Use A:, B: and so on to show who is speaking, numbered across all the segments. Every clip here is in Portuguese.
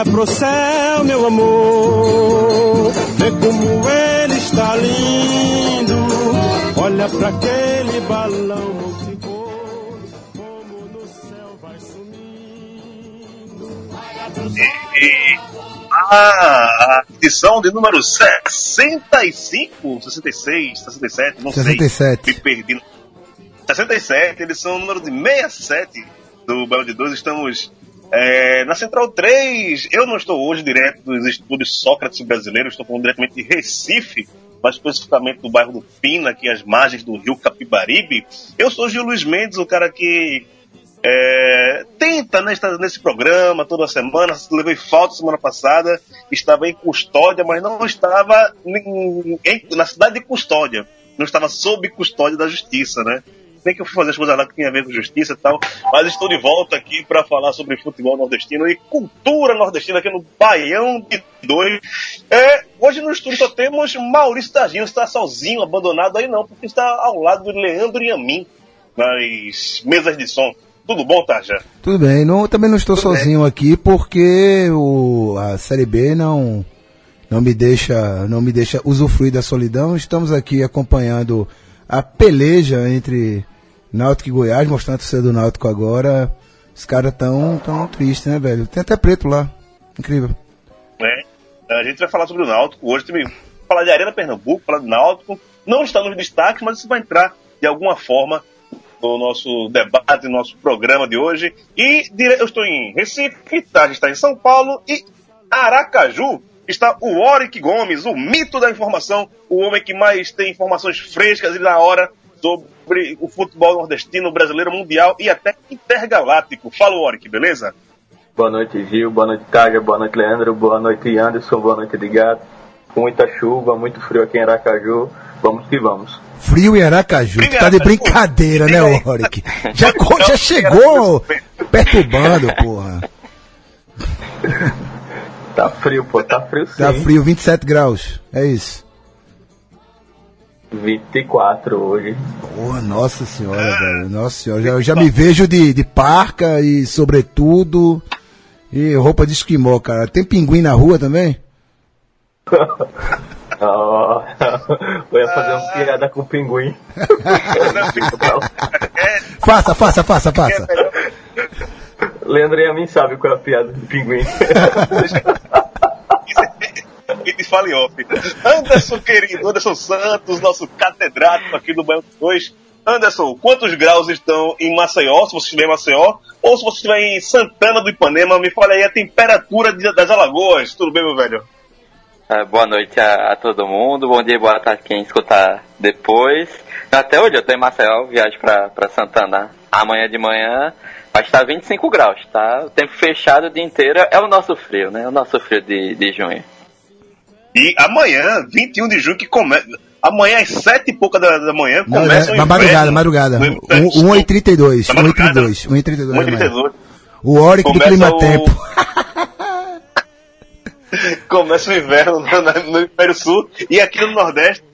A: Olha pro céu, meu amor, vê como ele está lindo. Olha pra aquele balão multicor, como no céu vai sumindo.
B: E a edição de número 65, 66, 67, não
C: 67.
B: sei. Me perdi. 67, edição número de 67 do Belo de Dois. Estamos é, na Central 3. Eu não estou hoje direto dos estúdios Sócrates brasileiros, estou falando diretamente de Recife, mais especificamente do bairro do Pina, aqui às margens do rio Capibaribe. Eu sou Gil Luiz Mendes, o cara que é, tenta estar nesse programa toda semana. Levei falta semana passada, estava em custódia, mas não estava em- em- na cidade de custódia, não estava sob custódia da justiça, né? Nem que eu fui fazer as coisas lá que tinha a ver com justiça e tal, mas estou de volta aqui para falar sobre futebol nordestino e cultura nordestina aqui no Baião de Dois. É, hoje no estúdio só temos Maurício Targinho, está sozinho, abandonado aí não, porque está ao lado do Leandro e a mim nas mesas de som. Tudo bom, Tarja?
C: Tudo bem, não, também não estou
B: Tudo
C: sozinho aqui porque o, a Série B não, não, me deixa, não me deixa usufruir da solidão. Estamos aqui acompanhando a peleja entre Náutico e Goiás, mostrando o do Náutico agora. Os caras tão, tão tristes, né, velho? Tem até preto lá. Incrível.
B: né? A gente vai falar sobre o Náutico hoje, também falar de Arena Pernambuco, falar do Náutico. Não está nos destaques, mas isso vai entrar de alguma forma no nosso debate, no nosso programa de hoje. E eu estou em Recife, Tarja está em São Paulo e Aracaju está o Oric Gomes, o mito da informação, o homem que mais tem informações frescas e na hora sobre o futebol nordestino, brasileiro, mundial e até intergaláctico. Fala, Oric, beleza?
D: Boa noite, Gil. Boa noite, Cádia. Boa noite, Leandro. Boa noite, Anderson. Boa noite. Com muita chuva, muito frio aqui em Aracaju. Vamos que vamos.
C: Frio em Aracaju, tu tá de brincadeira, né, Oric? Já, co- já chegou perturbando, porra.
D: Tá frio, pô. Tá frio sim.
C: Tá frio, 27 graus. É isso.
D: 24 hoje.
C: Porra, nossa senhora, velho. Nossa senhora. Já, eu já me vejo de, de parca e sobretudo. E roupa de esquimó, cara. Tem pinguim na rua também?
D: Ó, eu ia fazer uma piada com o pinguim.
C: Faça, faça, faça, faça.
D: Leandro e a mim sabe qual é a piada do pinguim.
B: e te fale off. Anderson, querido, Anderson Santos, nosso catedrático aqui do Banho 2. Anderson, quantos graus estão em Maceió, se você estiver em Maceió, ou se você estiver em Santana do Ipanema, me fale aí a temperatura de- das Alagoas. Tudo bem, meu velho?
E: Ah, boa noite a, a todo mundo, bom dia, boa tarde quem escutar depois. Até hoje eu tô em Maceió, viagem pra Santana amanhã de manhã, vai estar 25 graus, tá? O tempo fechado o dia inteiro é o nosso frio, né? O nosso frio de, de junho.
B: E amanhã, 21 de junho, que começa. Amanhã às 7 e pouca da, da manhã,
C: Não,
B: começa
C: é,
B: o
C: madrugada,
B: inverno
C: madrugada.
B: no inverno.
C: 1h32.
B: Na madrugada?
C: 1h32. 1h32 da manhã.
B: 1h32.
C: O Oric do Clima
B: o-
C: Tempo.
B: Começa o inverno no, no, no Império Sul e aqui no Nordeste.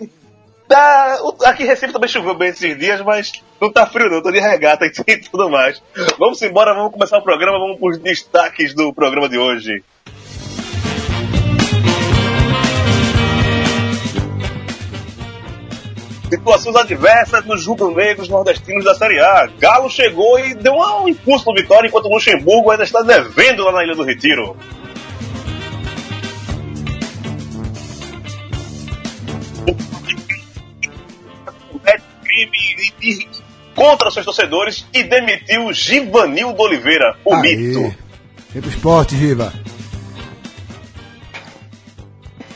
B: Tá, aqui em Recife também choveu bem esses dias, mas não tá frio não, tô de regata e tudo mais. Vamos embora, vamos começar o programa, vamos pros destaques do programa de hoje. Situações adversas nos rubro-negros nordestinos da Série A. Galo chegou e deu um impulso para vitória, enquanto Luxemburgo ainda está devendo lá na Ilha do Retiro. E- e- contra seus torcedores e demitiu Givanildo Oliveira, o mito.
C: Vem pro esporte, Giva.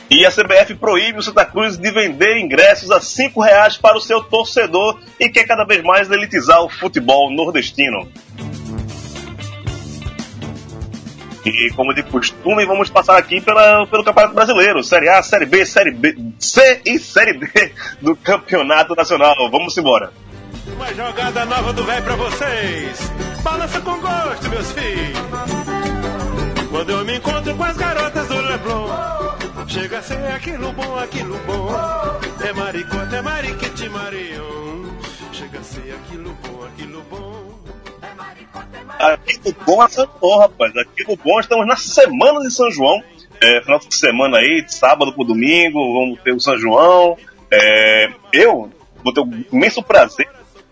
B: E a CBF proíbe o Santa Cruz de vender ingressos a R$ reais para o seu torcedor e quer cada vez mais elitizar o futebol nordestino. E como de costume, vamos passar aqui pela, pelo Campeonato Brasileiro, Série A, Série B, Série B, C e Série D do Campeonato Nacional. Vamos embora.
A: Uma jogada nova do velho pra vocês. Balança com gosto, meus filhos. Quando eu me encontro com as garotas do Leblon, chega a ser aquilo bom, aquilo bom. É maricota, é mariquete, marião. Chega a ser aquilo bom, aquilo bom.
B: Aqui no Bom é São João, rapaz. Aqui no Bom estamos na semana de São João. É, final de semana aí, de sábado pro domingo, vamos ter o São João. É, eu vou ter o imenso prazer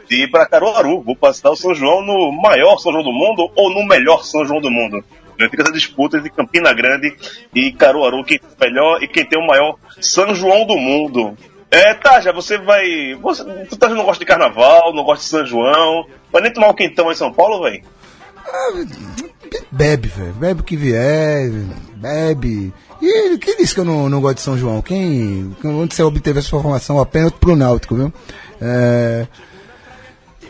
B: de ir para Caruaru. Vou passar o São João no maior São João do mundo ou no melhor São João do mundo. Fica essa disputa entre Campina Grande e Caruaru, quem tem o melhor e quem tem o maior São João do mundo. É, já você vai. Você, tu tá, não gosta de carnaval, não gosta de São João. Vai nem tomar um quentão em São Paulo, velho?
C: Bebe, velho. Bebe o que vier, bebe. E quem disse que eu não, não gosto de São João? Quem. Onde você obteve essa informação? Apenas pro Náutico, viu? É.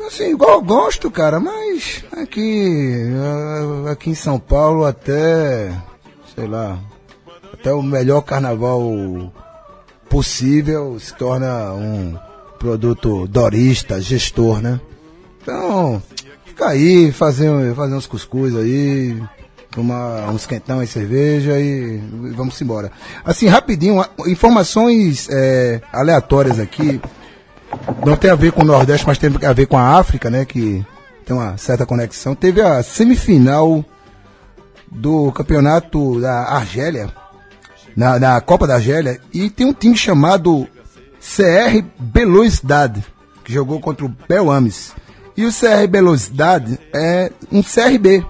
C: Assim, igual gosto, cara, mas aqui. ah, Aqui em São Paulo até. Sei lá. Até o melhor carnaval possível se torna um produto dorista, gestor, né? Então, fica aí, fazer, fazer uns cuscuz aí, tomar uns quentão e cerveja e, vamos embora. Assim, rapidinho, informações é, aleatórias aqui, não tem a ver com o Nordeste, mas tem a ver com a África, né? Que tem uma certa conexão. Teve a semifinal do campeonato da Argélia, na, na Copa da Argélia, e tem um time chamado CR Belouizdad, que jogou contra o Belames. E o CR Belouizdad é um CRB,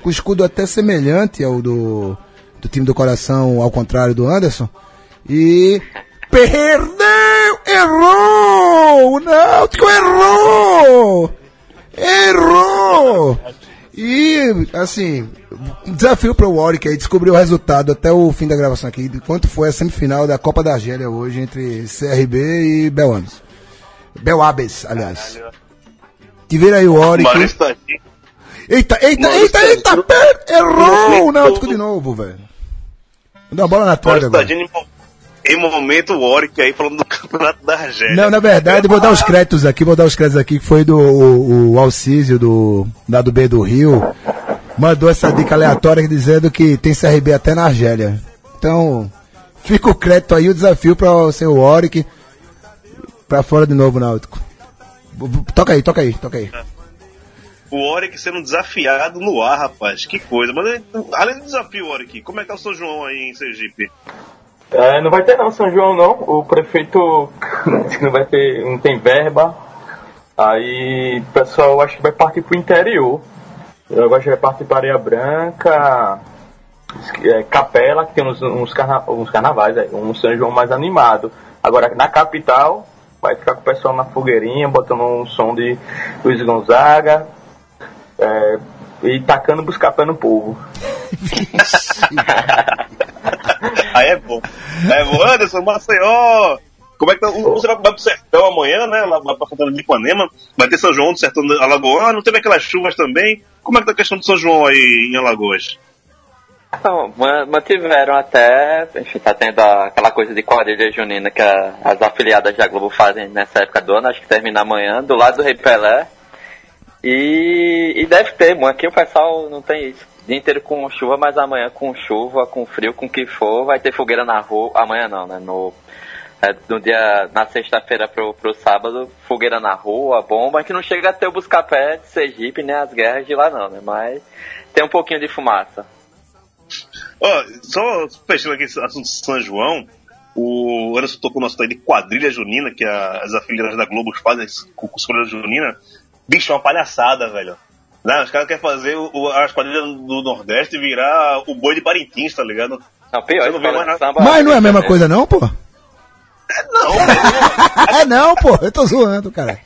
C: com escudo até semelhante ao do, do time do coração, ao contrário do Anderson. E perdeu! Errou! O Náutico errou! Errou! E, assim, um desafio para o Warwick aí descobrir o resultado até o fim da gravação aqui, de quanto foi a semifinal da Copa da Argélia hoje entre CRB e Belambes. Belabes, aliás. Te
B: tá aqui.
C: Eita, eita, eita, eita,
B: aqui.
C: per- errou o Náutico de novo, velho. Dá uma bola na
B: Maurício
C: agora.
B: Em mo- em momento o Warwick aí falando do campeonato da Argélia.
C: Não, na verdade, vou dar os créditos aqui, vou dar os créditos aqui, que foi do o, o Alcísio, do, da do B do Rio, mandou essa dica aleatória dizendo que tem CRB até na Argélia. Então, fica o crédito aí, o desafio para o seu Warwick, pra fora de novo, Náutico. Toca aí, toca aí, toca aí.
B: O Warwick sendo desafiado no ar, rapaz. Que coisa. Mas além do desafio, Warwick, como é que tá o São João aí em Sergipe?
D: É, não vai ter não, São João não. O prefeito disse que não vai ter, não tem verba. Aí o pessoal acho que vai partir pro interior. Eu acho que vai partir para Areia Branca, é, Capela, que tem uns, uns, carna- uns carnavais, é, um São João mais animado. Agora na capital vai ficar com o pessoal na fogueirinha, botando um som de Luiz Gonzaga. é, e tacando buscapé no povo.
B: Aí é bom. Aí é bom. Anderson, Maceió. Como é que tá? O- Você vai pro sertão amanhã, né? Lá pra Santana de Ipanema. Vai ter São João do sertão Alagoano. Teve aquelas chuvas também. Como é que tá a questão do São João aí em Alagoas?
E: Então, ma- mantiveram até, enfim, tá tendo aquela coisa de quadrilha junina que a- as afiliadas da Globo fazem nessa época do ano, acho que termina amanhã, do lado do Rei Pelé. E, e deve ter, bom, aqui o pessoal não tem isso. Dia inteiro com chuva, mas amanhã com chuva, com frio, com o que for, vai ter fogueira na rua. Amanhã não, né? No, é, no dia, na sexta-feira pro, pro sábado, fogueira na rua, bomba, a gente não chega a ter o buscapé de Sergipe, nem as guerras de lá não, né? Mas tem um pouquinho de fumaça.
B: Ó, só fechando aqui esse assunto de São João, o Anderson tocou no assunto aí de quadrilha junina, que a- as afiliadas da Globo fazem com com escolha junina. Bicho, é uma palhaçada, velho. Não, os caras querem fazer o- as quadrilhas do Nordeste virar o boi de Parintins, tá ligado?
E: Não, pior,
B: não mais
E: samba-
C: Mas não é a mesma coisa não, pô?
B: Não, velho.
C: É não, pô, eu tô zoando, cara.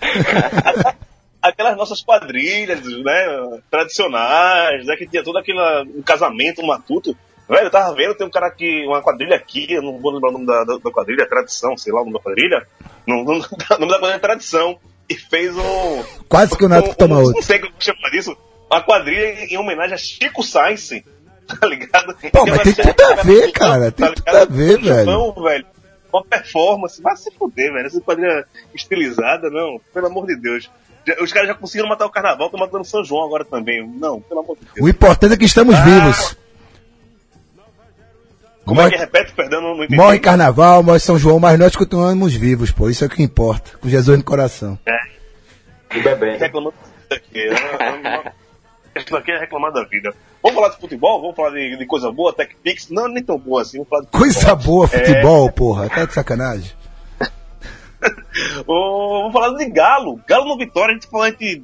B: aquelas nossas quadrilhas, né, tradicionais, né, que tinha todo aquele um casamento, um matuto. Velho, eu tava vendo, tem um cara aqui, uma quadrilha aqui, eu não vou lembrar o nome da, da, da quadrilha, tradição, sei lá o nome da quadrilha. Não, não, o nome da quadrilha é tradição. E fez um.
C: Quase que o Nato
B: um,
C: toma
B: um,
C: outro.
B: Não sei como chama disso. Uma quadrilha em, em homenagem a Chico Sainz. Tá ligado?
C: Pô, mas tem tudo a ver, cara, tem tudo a ver, velho.
B: João, velho. Uma performance. Vai se fuder, velho. Essa quadrilha estilizada, não. Pelo amor de Deus. Os caras já conseguiram matar o carnaval, estão matando São João agora também. Não, pelo amor de Deus.
C: O importante é que estamos
B: Ah,
C: vivos.
B: Como é que
C: Morre,
B: repete, perdão, não, entendi.
C: morre carnaval, morre São João, mas nós continuamos vivos, pô. Isso é o que importa. Com Jesus no coração.
D: E bebendo.
B: reclamando aqui. Não- Isso aqui é reclamar da vida. Vamos falar de futebol? Vamos falar de, de coisa boa, Tech Pix? Não, nem tão boa assim. Vamos falar de
C: Coisa boa, futebol, porra. Tá de sacanagem.
B: Vamos falar de Galo. Galo no Vitória, a gente falou, a gente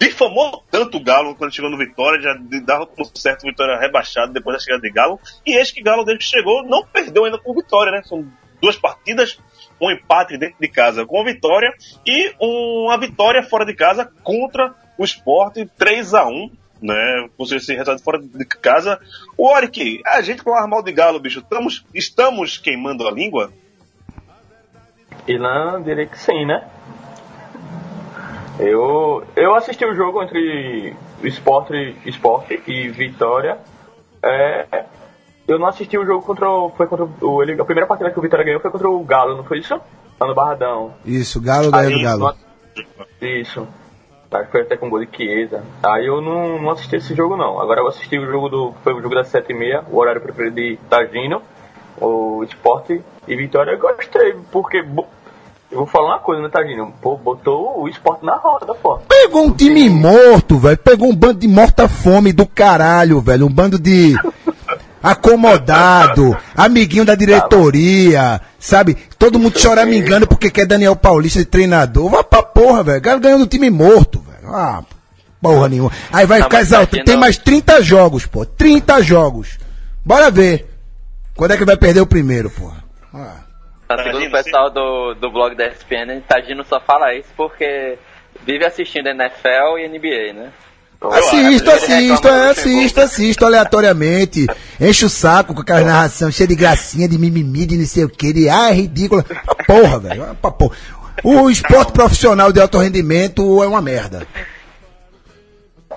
B: difamou tanto o Galo quando chegou no Vitória, já dava certo o Vitória rebaixado depois da chegada de Galo. E eis que Galo, desde que chegou, não perdeu ainda com o Vitória, né? São duas partidas, um empate dentro de casa com a Vitória e uma vitória fora de casa contra o Sport 3 a 1 né? Seja, esse resultado fora de casa. O Oric, a gente com o armal de Galo, bicho, estamos, estamos queimando a língua?
D: E não, diria que sim, né? Eu, eu assisti o jogo entre o Sport, Sport e Vitória. É, eu não assisti o jogo contra o. Foi contra o. Ele, a primeira partida que o Vitória ganhou foi contra o Galo, não foi isso? Lá no Barradão.
C: Isso, Galo ganha do Galo.
D: Isso. Acho que foi até com gol de Chiesa. Aí eu não, não assisti esse jogo não. Agora eu assisti o jogo do. Foi o jogo das 7h30, o horário preferido de Tagino, o Sport e Vitória. Eu gostei, porque. Eu vou falar uma coisa, né, Tagino? Pô, botou o Sport na roda, pô.
C: Pegou um time morto, velho. Pegou um bando de morta-fome do caralho, velho. Um bando de acomodado, amiguinho da diretoria, sabe? Todo mundo choramingando porque quer Daniel Paulista de treinador. Vai pra porra, velho. Galo ganhando um time morto, velho. Ah, porra nenhuma. Aí vai
E: Não,
C: ficar
E: mas
C: exaltando.
E: aqui
C: Tem mais 30 jogos, pô. 30 jogos. Bora ver. Quando é que vai perder o primeiro, porra? Ah.
E: Tá, segundo o pessoal do, do blog da ESPN, Tagino só fala isso porque vive assistindo NFL e NBA, né?
C: Assisto,
E: Ele
C: assisto,
E: reclama
C: é, assisto, assisto aleatoriamente. Enche o saco com aquela narração cheia de gracinha, de mimimi, de não sei o que, de ah, é ridícula. Ah, porra, velho. ah, pra porra. O esporte profissional de alto rendimento é uma merda.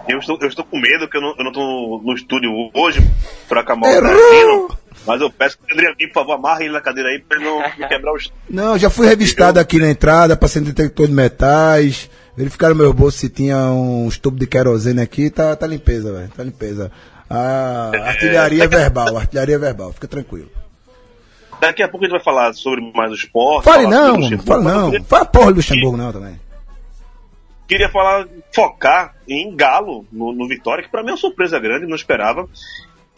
B: Eu estou, eu estou com medo que eu não, eu não estou no estúdio hoje pra acabar o
C: Errou!
B: Mas eu peço que o Adriano, por favor, amarre ele na cadeira aí pra ele não me quebrar o estúdio.
C: Não, já fui revistado aqui na entrada, passei no detector de metais, verificaram meu bolso se tinha uns tubos de querosene aqui, tá, tá limpeza, velho, tá limpeza. A artilharia é verbal, artilharia verbal, fica tranquilo.
B: Daqui a pouco a gente vai falar sobre mais o esporte.
C: Fale não, fale não,
B: queria-
C: fala porra do Luxemburgo não também.
B: Queria falar, focar em Galo no, no Vitória, que pra mim é uma surpresa grande, não esperava.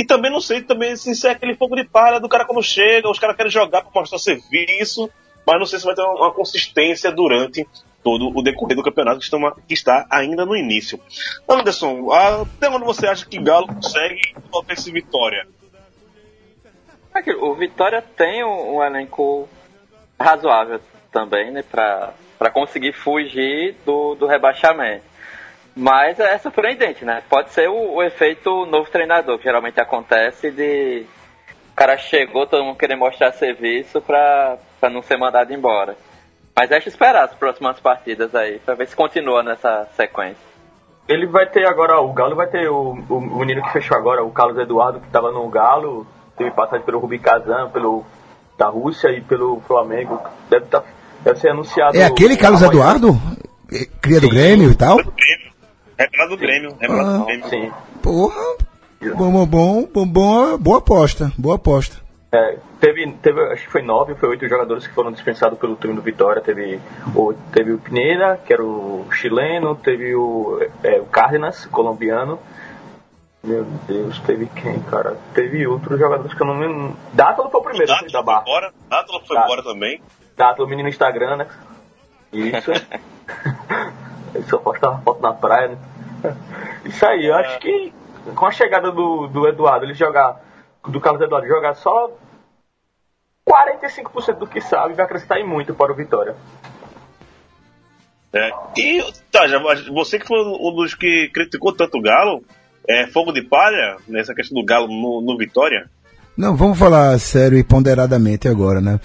B: E também não sei também se isso é aquele fogo de palha do cara quando chega, os caras querem jogar pra mostrar serviço, mas não sei se vai ter uma, consistência durante todo o decorrer do campeonato que, estamos- que está ainda no início. Anderson, até onde você acha que Galo consegue colocar esse Vitória?
E: O Vitória tem um, um elenco razoável também, né? Pra conseguir fugir do, do rebaixamento. Mas é surpreendente, né? Pode ser o, o efeito novo treinador, que geralmente acontece de. O cara chegou, todo mundo querer mostrar serviço pra, pra não ser mandado embora. Mas deixa eu esperar as próximas partidas aí, pra ver se continua nessa sequência.
D: Ele vai ter agora, o Galo vai ter o, o, menino que fechou agora, o Carlos Eduardo, que estava no Galo, teve passagem pelo Rubi Kazan, pelo da Rússia e pelo Flamengo. Deve, tá, deve ser anunciado.
C: É aquele Carlos
D: amanhã.
C: Eduardo? Cria do Grêmio e tal?
B: Grêmio. Revelado do Grêmio. Revelado
C: Ah.
B: do Grêmio.
D: Sim.
C: Porra, bom, bom, bom, bom, boa aposta, boa aposta.
D: É, teve, teve, acho que foi nove, foi oito jogadores que foram dispensados pelo time do Vitória. Teve o, teve o Pineda, que era o chileno, teve o, é, o Cárdenas, colombiano. Meu Deus, teve quem, cara? Teve outros jogadores que eu não me. Dátalo foi o primeiro da
B: Dátalo foi
D: barra.
B: embora. Dátalo foi
D: Tá.
B: embora também.
D: Dátalo, menino no Instagram, né? Isso. Ele só postava foto na praia, né? Isso aí, eu acho que com a chegada do, do Eduardo, ele jogar. Do Carlos Eduardo jogar só 45% do que sabe vai acrescentar em muito para o Vitória.
B: É. E, tá, já, você que foi um dos que criticou tanto o Galo, é fogo de palha nessa questão do Galo no, no Vitória?
C: Não, vamos falar sério e ponderadamente agora, né?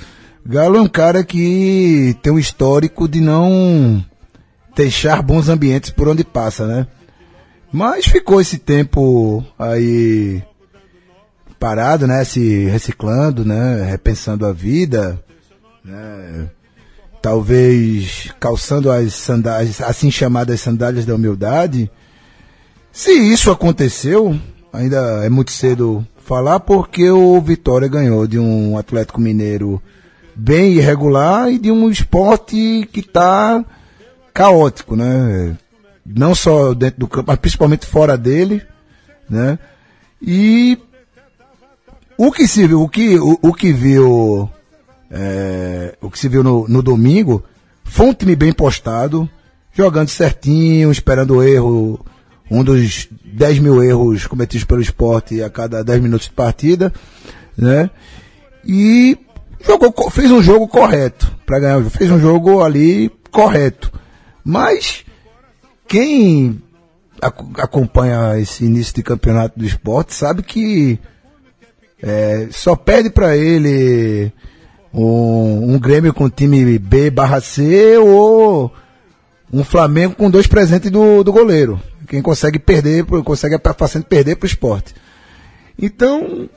C: Galo é um cara que tem um histórico de não deixar bons ambientes por onde passa, né? Mas ficou esse tempo aí parado, né? Se reciclando, né? Repensando a vida, né? Talvez calçando as sandálias, assim chamadas sandálias da humildade. Se isso aconteceu, ainda é muito cedo falar, porque o Vitória ganhou de um Atlético Mineiro bem irregular e de um esporte que está caótico, né? Não só dentro do campo, mas principalmente fora dele, né? E o que se viu, o que, o, o que viu, é, o que se viu no, no domingo foi um time bem postado, jogando certinho, esperando o erro, um dos 10 mil erros cometidos pelo esporte a cada 10 minutos de partida, né? E jogou, fez um jogo correto para ganhar, fez um jogo ali correto. Mas quem acompanha esse início de campeonato do esporte sabe que é, só pede para ele um, um, Grêmio com time B barra C ou um Flamengo com dois presentes do, do goleiro. Quem consegue perder, consegue fazendo perder para o esporte. Então,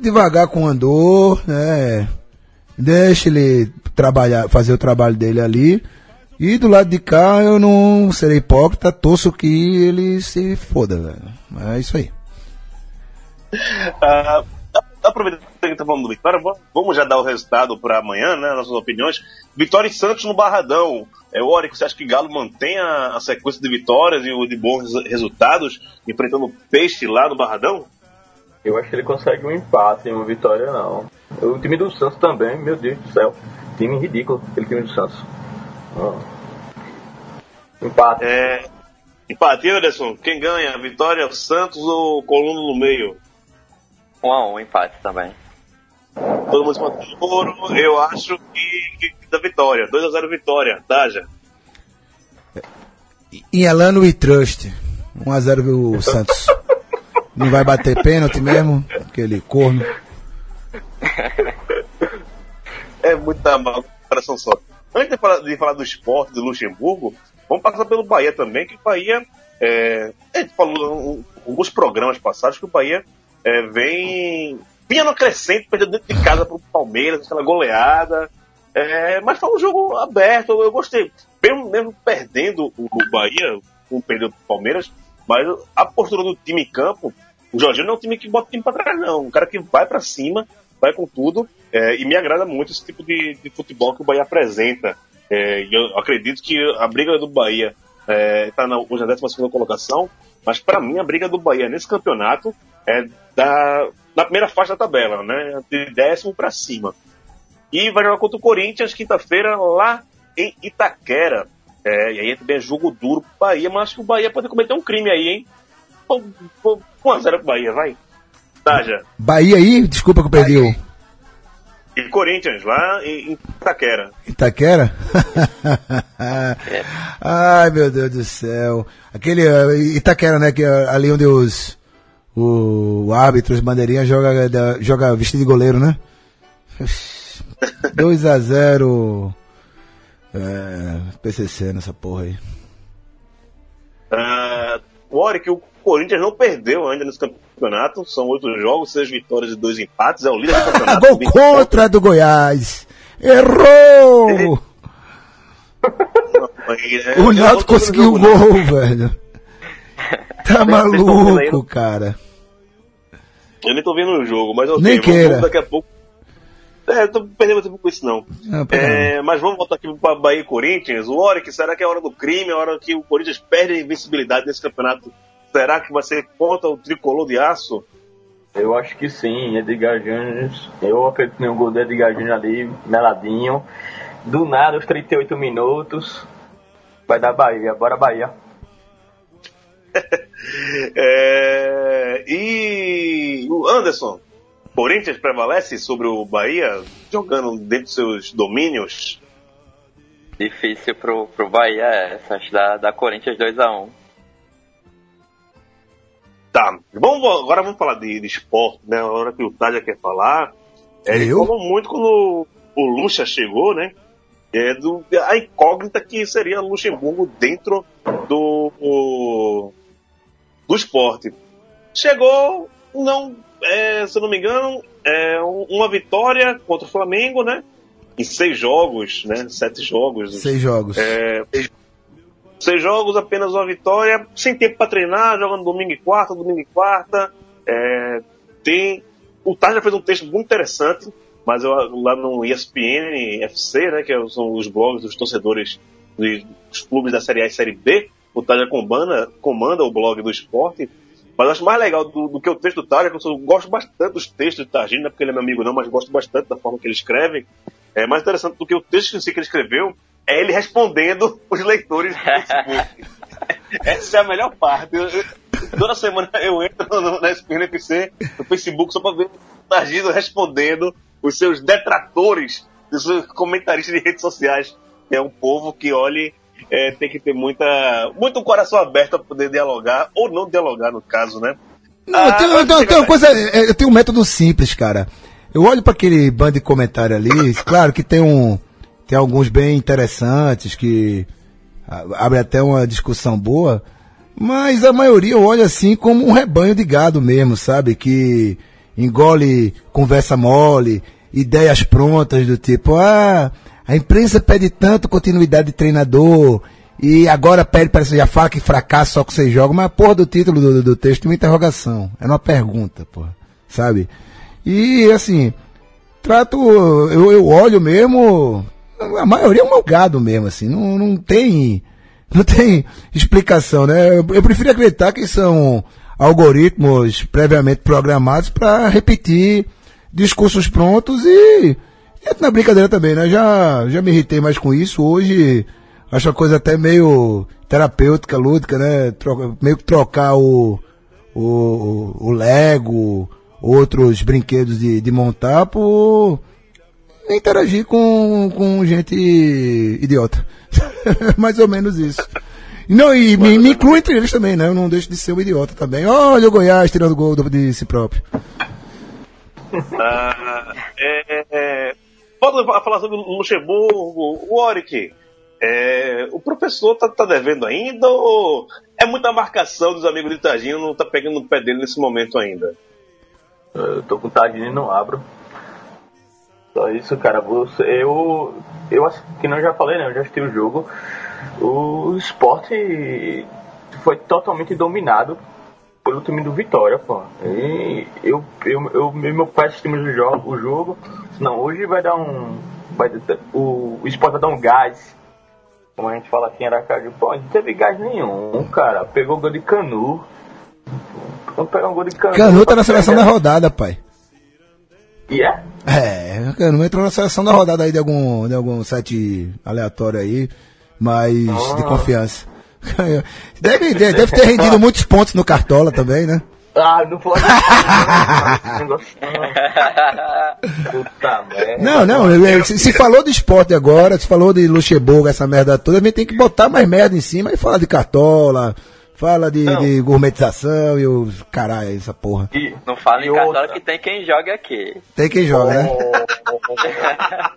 C: devagar com o Andor, né? Deixa ele trabalhar, fazer o trabalho dele ali. E do lado de cá eu não serei hipócrita, torço que ele se foda, velho. É isso aí.
B: Uh, aproveitando que tá falando do Vitória, vamos já dar o resultado para amanhã, né? Nossas opiniões. Vitória e Santos no Barradão. É hora que você acha que Galo mantenha a sequência de vitórias e de bons resultados, enfrentando o Peixe lá no Barradão?
D: Eu acho que ele consegue um empate, uma vitória não. O time do Santos também, meu Deus do céu. Time ridículo, aquele time do Santos. Empate.
B: É, empate, Anderson. Quem ganha? Vitória, Santos ou Coluna no meio?
E: Um a um, empate também.
B: Todo mundo se ouro, eu acho que, da vitória. 2x0 vitória, Taja.
C: Em Alano e Trust. 1x0 o Santos. Não vai bater pênalti mesmo? Aquele corno.
B: É muita mal, coração só. Antes de falar, de falar do esporte do Luxemburgo, vamos passar pelo Bahia também, que o Bahia. É, a gente falou em alguns programas passados que o Bahia é, vem. vinha no crescente, perdendo dentro de casa para o Palmeiras, aquela goleada. É, mas foi um jogo aberto, eu gostei. Mesmo, mesmo perdendo o, Bahia, o perdeu o Palmeiras, mas a postura do time em campo, o Jorginho não é um time que bota o time para trás, não. Um cara que vai para cima, vai com tudo. É, e me agrada muito esse tipo de, de futebol que o Bahia apresenta. É, eu acredito que a briga do Bahia está é, tá na, hoje na 12 colocação, mas para mim a briga do Bahia nesse campeonato é da, na primeira faixa da tabela, né? De décimo para cima. E vai jogar contra o Corinthians quinta-feira lá em Itaquera. É, e aí também é jogo duro pro Bahia, mas acho que o Bahia pode cometer um crime aí, hein? 1x0 pro Bahia, vai. Taja.
C: Bahia aí? Desculpa que eu perdi o.
B: E Corinthians, lá em Itaquera.
C: Itaquera? Ai, meu Deus do céu. Aquele uh, Itaquera, né? Que, uh, ali onde os o, o árbitro, os bandeirinhas, joga, da, joga vestido de goleiro, né? 2 a 0 é, PCC nessa porra aí.
B: O que o Corinthians não perdeu ainda nesse campeonato. São oito jogos, seis vitórias e dois empates. É o líder do campeonato.
C: Gol contra do Goiás. Errou! o Naldo conseguiu um gol, velho. Tá maluco, cara.
B: Eu nem tô vendo o jogo, mas eu
C: nem
B: tenho.
C: Queira.
B: Daqui a pouco. É, eu tô perdendo tempo com isso não. não é, mas vamos voltar aqui para Bahia e Corinthians. O Oric, será que é a hora do crime? É a hora que o Corinthians perde a invencibilidade nesse campeonato Será que vai ser contra o tricolor de aço?
D: Eu acho que sim, Edgar Júnior. Eu acredito no gol do Edgar Júnior ali, meladinho. Do nada, aos 38 minutos. Vai dar Bahia, bora Bahia.
B: é, e o Anderson, Corinthians prevalece sobre o Bahia, jogando dentro dos seus domínios?
E: Difícil pro, pro Bahia essa, acho da, da Corinthians 2x1.
B: Tá, vamos, agora vamos falar de, de esporte, né? A hora que o Tádia quer falar. É, ele
C: Eu?
B: falou muito quando o Lucha chegou, né? É do, a incógnita que seria Luxemburgo dentro do, o- do esporte. Chegou, não, é, se eu não me engano, é, um- uma vitória contra o Flamengo, né? Em seis jogos, né? Sete jogos.
C: Seis jogos.
B: É, seis jogos, apenas uma vitória, sem tempo para treinar, jogando domingo e quarta, domingo e quarta. É, tem. O Tarja fez um texto muito interessante, mas eu, lá no ESPN FC, né, que são os blogs dos torcedores dos clubes da Série A e Série B, o Tarja comanda, comanda o blog do esporte. Mas acho mais legal do, do que o texto do Tarja, que eu gosto bastante dos textos do é porque ele é meu amigo não, mas gosto bastante da forma que ele escreve. É mais interessante do que o texto em si que ele escreveu, é ele respondendo os leitores do Facebook. Essa é a melhor parte. Toda semana eu entro no, na SPN FC, no Facebook, só pra ver o Targino respondendo os seus detratores, os seus comentaristas de redes sociais. É um povo que, olhe, é, tem que ter muita, muito coração aberto para poder dialogar, ou não dialogar, no caso, né?
C: Não,
B: Ah,
C: eu tenho, eu tenho- uma coisa, é, eu tenho um método simples, cara. Eu olho para aquele bando de comentário ali, claro que tem um, tem alguns bem interessantes que abre até uma discussão boa, mas a maioria eu olho assim como um rebanho de gado mesmo, sabe? Que engole conversa mole, ideias prontas do tipo, ah, a imprensa pede tanto continuidade de treinador, e agora pede, parece já fala que fracasso só que você joga, mas a porra do título do, do- texto é uma interrogação, é uma pergunta, porra, sabe? E assim, trato, eu, eu olho mesmo, a maioria é um meu gado mesmo, assim, não, não tem, não tem explicação, né? Eu, eu prefiro acreditar que são algoritmos previamente programados para repetir discursos prontos e entra na brincadeira também, né? Já, já me irritei mais com isso. Hoje acho a coisa até meio terapêutica, lúdica, né? Troca- meio que trocar o, o, o Lego, outros brinquedos de, de montar por interagir com, com gente idiota. Mais ou menos isso. Não, e me, me incluo entre eles também, né? Eu não deixo de ser um idiota também. Olha o Goiás tirando gol de si próprio.
B: Ah, é, é, pode falar sobre o Luxemburgo, o Oric. É, o professor tá, tá devendo ainda ou é muita marcação dos amigos de Tagino não tá pegando no pé dele nesse momento ainda?
D: Eu tô com tadinho e não abro. Só isso, cara. Eu, eu acho que não já falei, né? Eu já assisti o jogo. O esporte foi totalmente dominado pelo time do Vitória, pô. E eu, eu, eu meu pai assistimos o jogo, o jogo. Não, hoje vai dar um. Vai, o, o esporte vai dar um gás. Como a gente fala aqui em Aracaju. Pô, não teve gás nenhum, cara. Pegou gol de canu. Vamos pegar um gol de canu.
C: Canuto tá na seleção da rodada, pai.
D: E é?
C: É, Canu entrou na seleção da rodada aí de algum, de algum site aleatório aí, mas de confiança. Deve, deve, deve ter rendido muitos pontos no Cartola também, né?
D: Ah, não pode. Puta merda.
C: Não, não, se, se falou de esporte agora, se falou de Luxemburgo, essa merda toda, a gente tem que botar mais merda em cima e falar de Cartola, fala de, de gourmetização e o caralho, essa porra.
D: E,
E: Não fala em cartola
D: outra.
E: que tem quem joga aqui.
C: Tem quem joga, né?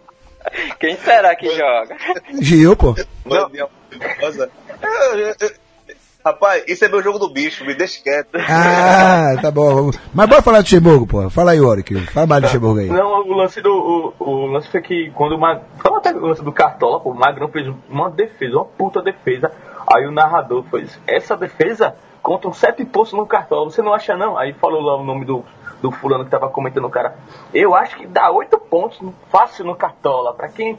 E: Quem será que joga?
C: Gil, pô.
B: Não. Rapaz, isso é meu jogo do bicho, me deixa quieto.
C: Ah, tá bom. Mas bora falar de Luxemburgo, pô. Fala aí, Oric. Fala mais de Luxemburgo aí.
D: Não, o lance do. O, o lance foi que quando o Mag... Fala até o lance do Cartola, pô, o Magrão fez uma defesa, uma puta defesa. Aí o narrador fez, essa defesa contam sete pontos no Cartola, você não acha não? Aí falou lá o nome do, do fulano que tava comentando o cara. Eu acho que dá oito pontos fácil no Cartola. Pra quem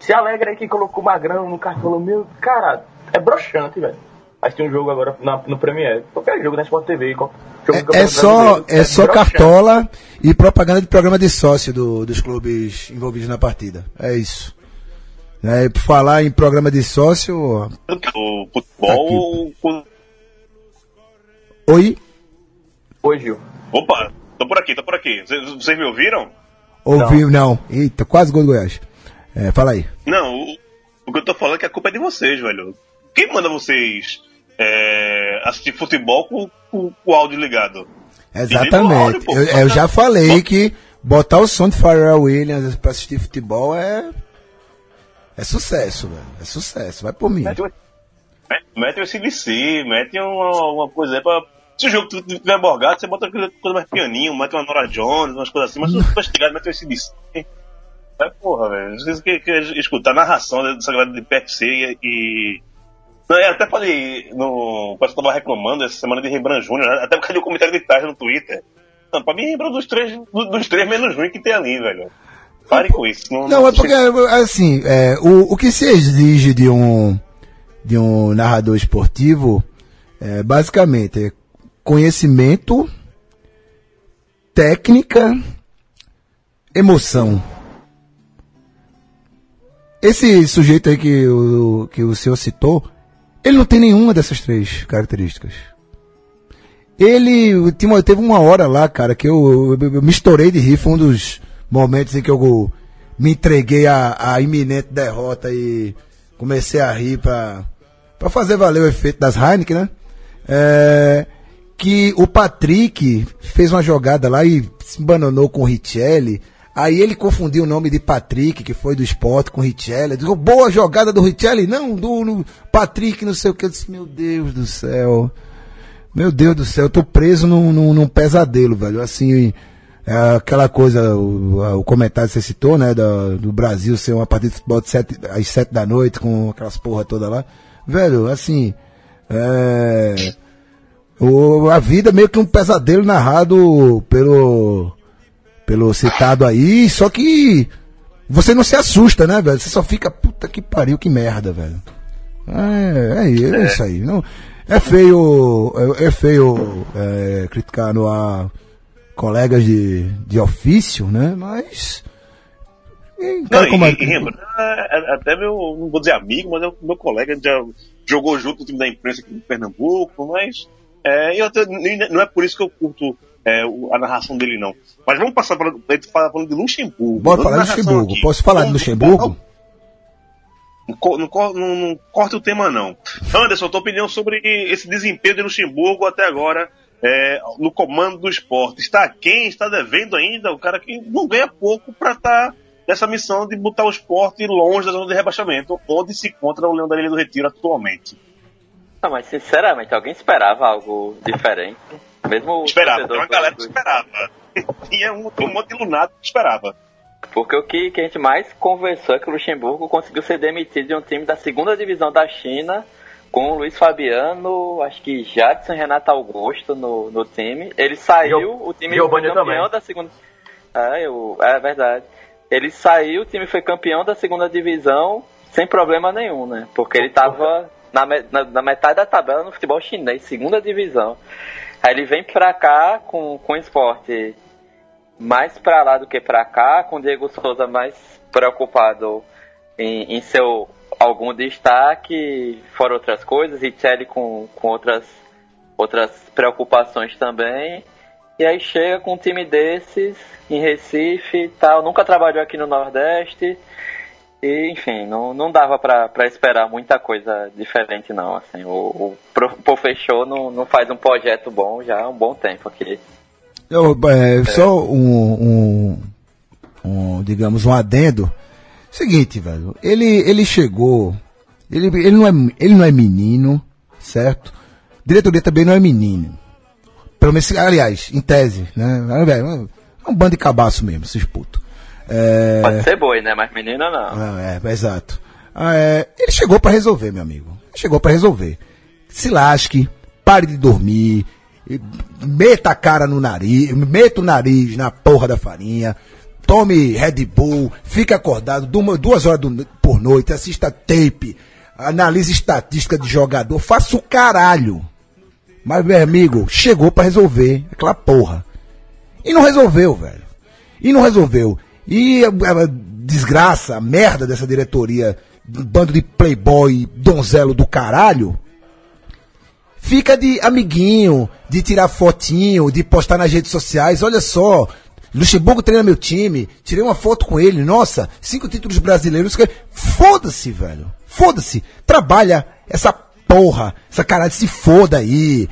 D: se alegra aí que colocou o Magrão no Cartola, meu, cara, é broxante, velho. Aí tem um jogo agora na- no Premiere. Qualquer jogo na Sport TV.
C: É, é
D: Campeonato
C: só,
D: Brasileiro.
C: é só
D: broxante.
C: cartola e propaganda de programa de sócio do- dos clubes envolvidos na partida. É isso. É, por falar em programa de sócio.
B: O futebol. com-
C: Oi?
D: Oi, Gil.
B: Opa, tô por aqui, tô por aqui. Vocês me ouviram?
C: Ouviu? Não. Eita, quase gol do Goiás. É, fala aí.
B: Não, o, o que eu tô falando é que a culpa é de vocês, velho. Quem manda vocês é, assistir futebol com, com, com o áudio ligado.
C: Exatamente.
B: áudio, pô.
C: eu, eu já falei que botar o som de Pharrell Williams pra assistir futebol é. É sucesso, velho. É sucesso. Vai por mim.
B: Mete, um- mete, mete o CDC, mete uma, uma coisa aí pra. Se o jogo tiver borgado, você bota aquela coisa mais pianinho, mete uma Nora Jones, umas coisas assim, mas se tu tá estigado, mete o CDC. É porra, velho. Não sei se que, que escutar a narração dessa galera de PFC e. e... Não, eu até falei, no, o pessoal tava reclamando essa semana de Rembrandt Júnior, né? até porque deu comentário de tarde no Twitter. Não, pra mim, Rembrandt dos três, dos, três menos ruim que tem ali, velho. Pare com isso. Não,
C: Não, é porque, assim, é, o, o que se exige de um, de um narrador esportivo é basicamente é conhecimento, técnica, emoção. Esse sujeito aí que o, que o senhor citou, ele não tem nenhuma dessas três características. Ele teve uma hora lá, cara, que eu, eu- eu me estourei de rir. Foi um dos momentos em que eu me entreguei à, à iminente derrota e comecei a rir pra, pra fazer valer o efeito das Heineken, né? É, que o Patrick fez uma jogada lá e se bananou com o Richelli. Aí ele confundiu o nome de Patrick, que foi do esporte, com Richelli. Disse, boa jogada do Richelli. Não, do, do Patrick, não sei o que. Eu disse, meu Deus do céu. Meu Deus do céu, eu tô preso num, num, num pesadelo, velho. Assim, é aquela coisa, o, o comentário que você citou, né, do, do Brasil ser uma partida de futebol de sete, às sete da noite, com aquelas porra toda lá. Velho, assim, é, o, a vida é meio que um pesadelo narrado pelo, pelo citado aí, só que você não se assusta, né, velho? Você só fica, puta que pariu, que merda, velho. É, é, é isso aí. Não, é feio, é, é feio é, criticar no ar colegas de, de ofício, né? Mas.
B: Não, e,
C: como é-
B: é- até meu, não vou dizer amigo, mas é o meu colega, já jogou junto no time da imprensa aqui em Pernambuco, mas é, eu até- não é por isso que eu curto é, a narração dele, não. Mas vamos passar para fala falando de Luxemburgo.
C: Bora falar de Luxemburgo.
B: aqui.
C: Posso falar de Luxemburgo?
B: Não, não, não, não corta o tema, não. Anderson, tua opinião sobre esse desempenho de Luxemburgo até agora é, no comando do esporte? Está quem? Está devendo ainda? O cara que não ganha pouco para estar nessa missão de botar o esporte longe da zona de rebaixamento, onde se encontra o Leão da Ilha do Retiro atualmente.
E: Não, mas sinceramente, alguém esperava algo diferente? Mesmo o
B: Esperava, tem
E: torcedor
B: uma galera que esperava. Tinha um, um monte de lunato que esperava.
E: Porque o que, que a gente mais conversou é que o Luxemburgo conseguiu ser demitido de um time da segunda divisão da China, com o Luiz Fabiano, acho que Jadson e Renato Augusto no, no time. Ele saiu,
D: Gio-
E: o time foi campeão
D: também.
E: da segunda. É, eu, é verdade. Ele saiu, o time foi campeão da segunda divisão sem problema nenhum, né? Porque ele tava na, na, na metade da tabela no futebol chinês, segunda divisão. Aí ele vem pra cá com, com esporte mais pra lá do que pra cá, com o Diego Souza mais preocupado em, em seu algum destaque, fora outras coisas, e Tchelle com, com outras, outras preocupações também. E aí chega com um time desses em Recife e tal, nunca trabalhou aqui no Nordeste. E, enfim, não, não dava pra esperar muita coisa diferente, não. Assim, o, o Profechou não, não faz um projeto bom já há um bom tempo aqui.
C: Eu, é, Só um, um, um, digamos, um adendo. Seguinte, velho. Ele, ele chegou. Ele, ele, não é, ele não é menino, certo? Diretoria também não é menino. Pelo menos, aliás, em tese, né? É, é um bando de cabaço mesmo, esses putos. É,
E: Pode ser boi, né? Mas menino não.
C: ah, é, exato. Ah, é, ele chegou pra resolver, meu amigo. Ele chegou pra resolver. Se lasque, pare de dormir, meta a cara no nariz, meta o nariz na porra da farinha, tome Red Bull, fique acordado duas horas do- por noite, assista tape, analise estatística de jogador, faça o caralho. Mas, meu amigo, chegou pra resolver aquela porra. E não resolveu, velho. E não resolveu. E a, a desgraça, a merda dessa diretoria, bando de playboy, donzelo do caralho, fica de amiguinho, de tirar fotinho, de postar nas redes sociais. Olha só, Luxemburgo treina meu time, tirei uma foto com ele, nossa, cinco títulos brasileiros. Foda-se, velho. Foda-se. Trabalha essa porra, essa caralho se foda aí,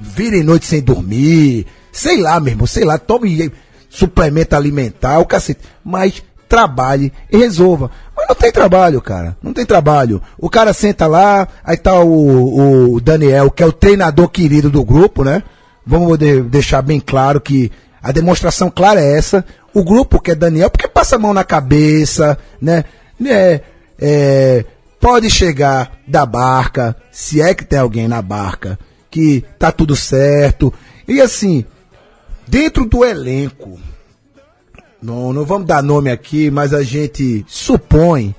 C: virem noite sem dormir, sei lá, meu irmão, sei lá, tome suplemento alimentar, o cacete, mas trabalhe e resolva. Mas não tem trabalho, cara, não tem trabalho. O cara senta lá, aí tá o, o Daniel, que é o treinador querido do grupo, né? Vamos de- deixar bem claro que a demonstração clara é essa. O grupo que é Daniel, porque passa a mão na cabeça, né? É, é, pode chegar da barca, se é que tem alguém na barca, que tá tudo certo. E assim, dentro do elenco, não, não vamos dar nome aqui, mas a gente supõe,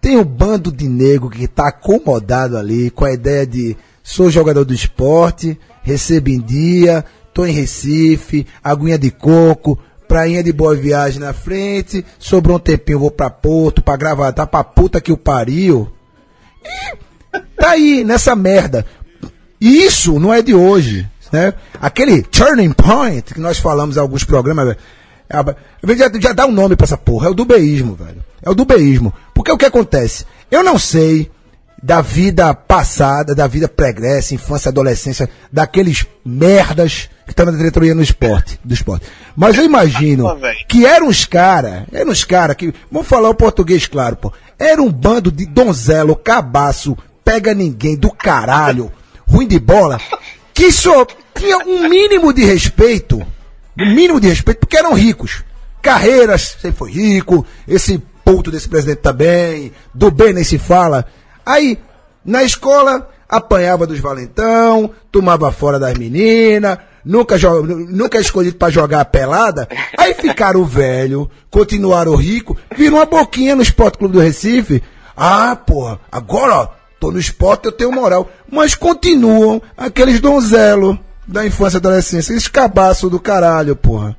C: tem um bando de nego que tá acomodado ali com a ideia de sou jogador do esporte, recebo em dia, tô em Recife, aguinha de coco, prainha de boa viagem na frente, sobrou um tempinho, vou pra Porto, pra gravatar, pra puta que o pariu. E tá aí, nessa merda. Isso não é de hoje, né? Aquele turning point que nós falamos em alguns programas, velho, é já, já dá um nome pra essa porra, é o dubeísmo, velho. É o dubeísmo. Porque o que acontece? Eu não sei da vida passada, da vida pregressa, infância, adolescência, daqueles merdas que estão na diretoria no esporte, do esporte. Mas eu imagino
B: Ah,
C: que eram uns caras, eram uns caras que, vamos falar o português claro, pô, era um bando de donzelo, cabaço, pega ninguém do caralho, ruim de bola, que só tinha um mínimo de respeito, um mínimo de respeito, porque eram ricos. Carreiras, você foi rico, esse puto desse presidente também, do bem nem se fala. Aí, na escola, apanhava dos valentão, tomava fora das meninas, nunca, nunca escolhido pra jogar a pelada. Aí ficaram velho, continuaram rico, viram uma boquinha no Esporte Clube do Recife. Ah, porra, agora, ó, tô no esporte, eu tenho moral. Mas continuam aqueles donzelo da infância e adolescência, esses cabaços do caralho, porra.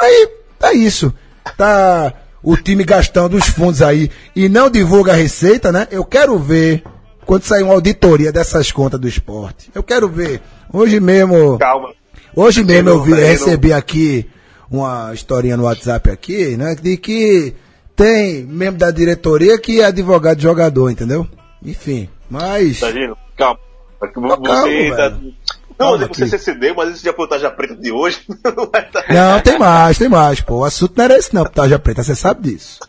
C: Aí, tá isso. Tá o time gastando os fundos aí e não divulga a receita, né? Eu quero ver quando sair uma auditoria dessas contas do esporte. Eu quero ver. Hoje mesmo,
B: Calma.
C: hoje mesmo eu vi, recebi aqui uma historinha no WhatsApp aqui, né? De que tem membro da diretoria que é advogado de jogador, entendeu? Enfim, mas.
B: Calma. É
C: calma,
B: Você tá...
C: velho.
B: Não,
C: Calma
B: você
C: aqui.
B: CCD, mas esse já foi o Taja Preta de hoje. Não vai estar.
C: Não, tem mais, tem mais, pô. O assunto não era esse não, Taja Preta, você sabe disso.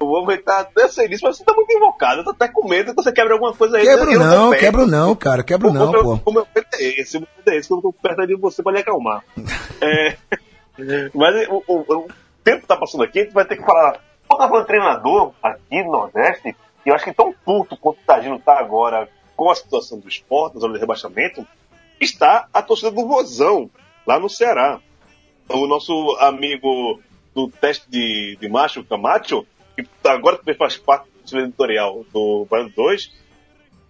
B: Eu vou aumentar até sei disso, mas você tá muito invocado. Eu tô até com medo que você quebre alguma coisa aí.
C: Quebro
B: tô
C: não,
B: perto.
C: quebro não, cara, quebro
B: O
C: não,
B: meu-
C: pô.
B: O meu medo é esse, o meu medo é esse, que eu não tô perto de você pra lhe acalmar. É, mas o, o- o tempo tá passando aqui, a gente vai ter que falar. Eu tava falando treinador aqui no Nordeste, e eu acho que tão puto quanto o Tagino tá agora com a situação do esporte, na zona de rebaixamento, está a torcida do Vozão, lá no Ceará. O nosso amigo do teste de, de macho, Camacho, que agora também faz parte do editorial do Baiano 2,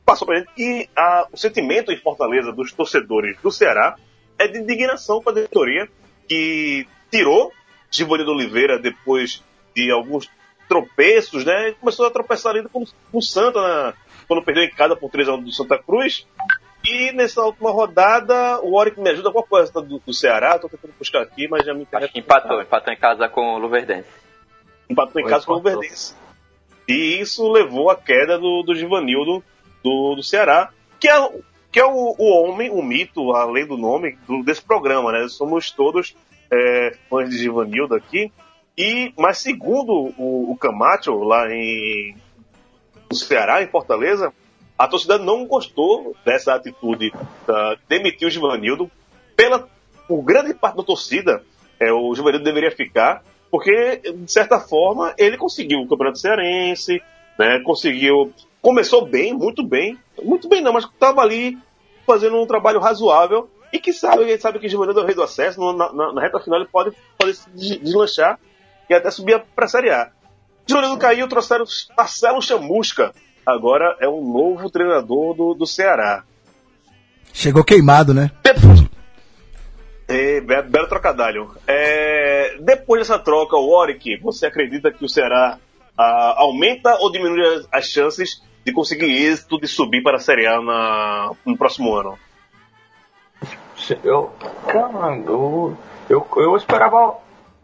B: passou pra gente que a- o sentimento em Fortaleza dos torcedores do Ceará é de indignação com a diretoria que tirou Givanildo Oliveira depois de alguns tropeços, né? Começou a tropeçar ainda com, com o Santa, né? quando perdeu em casa por 3 a 1 do Santa Cruz. E nessa última rodada, o Oric me ajuda. Qual foi a resultado do, do Ceará? Tô tentando buscar aqui, mas já me
E: Acho que empatou, empatou em casa com o Luverdense.
B: empatou em
D: Foi,
B: casa com o
D: empatou.
B: Verdense. E isso levou à queda do, do Givanildo do, do Ceará, que é, que é o, o homem, o mito, além do nome, do- desse programa, né? Somos todos é, fãs de Givanildo aqui. E, mas segundo o, o Camacho, lá em no Ceará, em Fortaleza, a torcida não gostou dessa atitude da demitir o Givanildo. Pela, por grande parte da torcida, é, o Givanildo deveria ficar, porque, de certa forma, ele conseguiu o Campeonato Cearense, né, conseguiu. Começou bem, muito bem. Muito bem, não, mas estava ali fazendo um trabalho razoável. E que sabe, sabe que o Givanildo é o rei do acesso, na, na- na reta final ele pode, pode se des- deslanchar e até subir para a Série A. Givanildo caiu, trouxeram Marcelo Chamusca. Agora é o novo treinador do, do Ceará.
C: Chegou queimado, né?
B: É, be- belo trocadilho. É, depois dessa troca, o Oric, você acredita que o Ceará ah, aumenta ou diminui as, as chances de conseguir êxito de subir para a Série A na- no próximo ano?
D: Eu, cara, eu, eu, eu esperava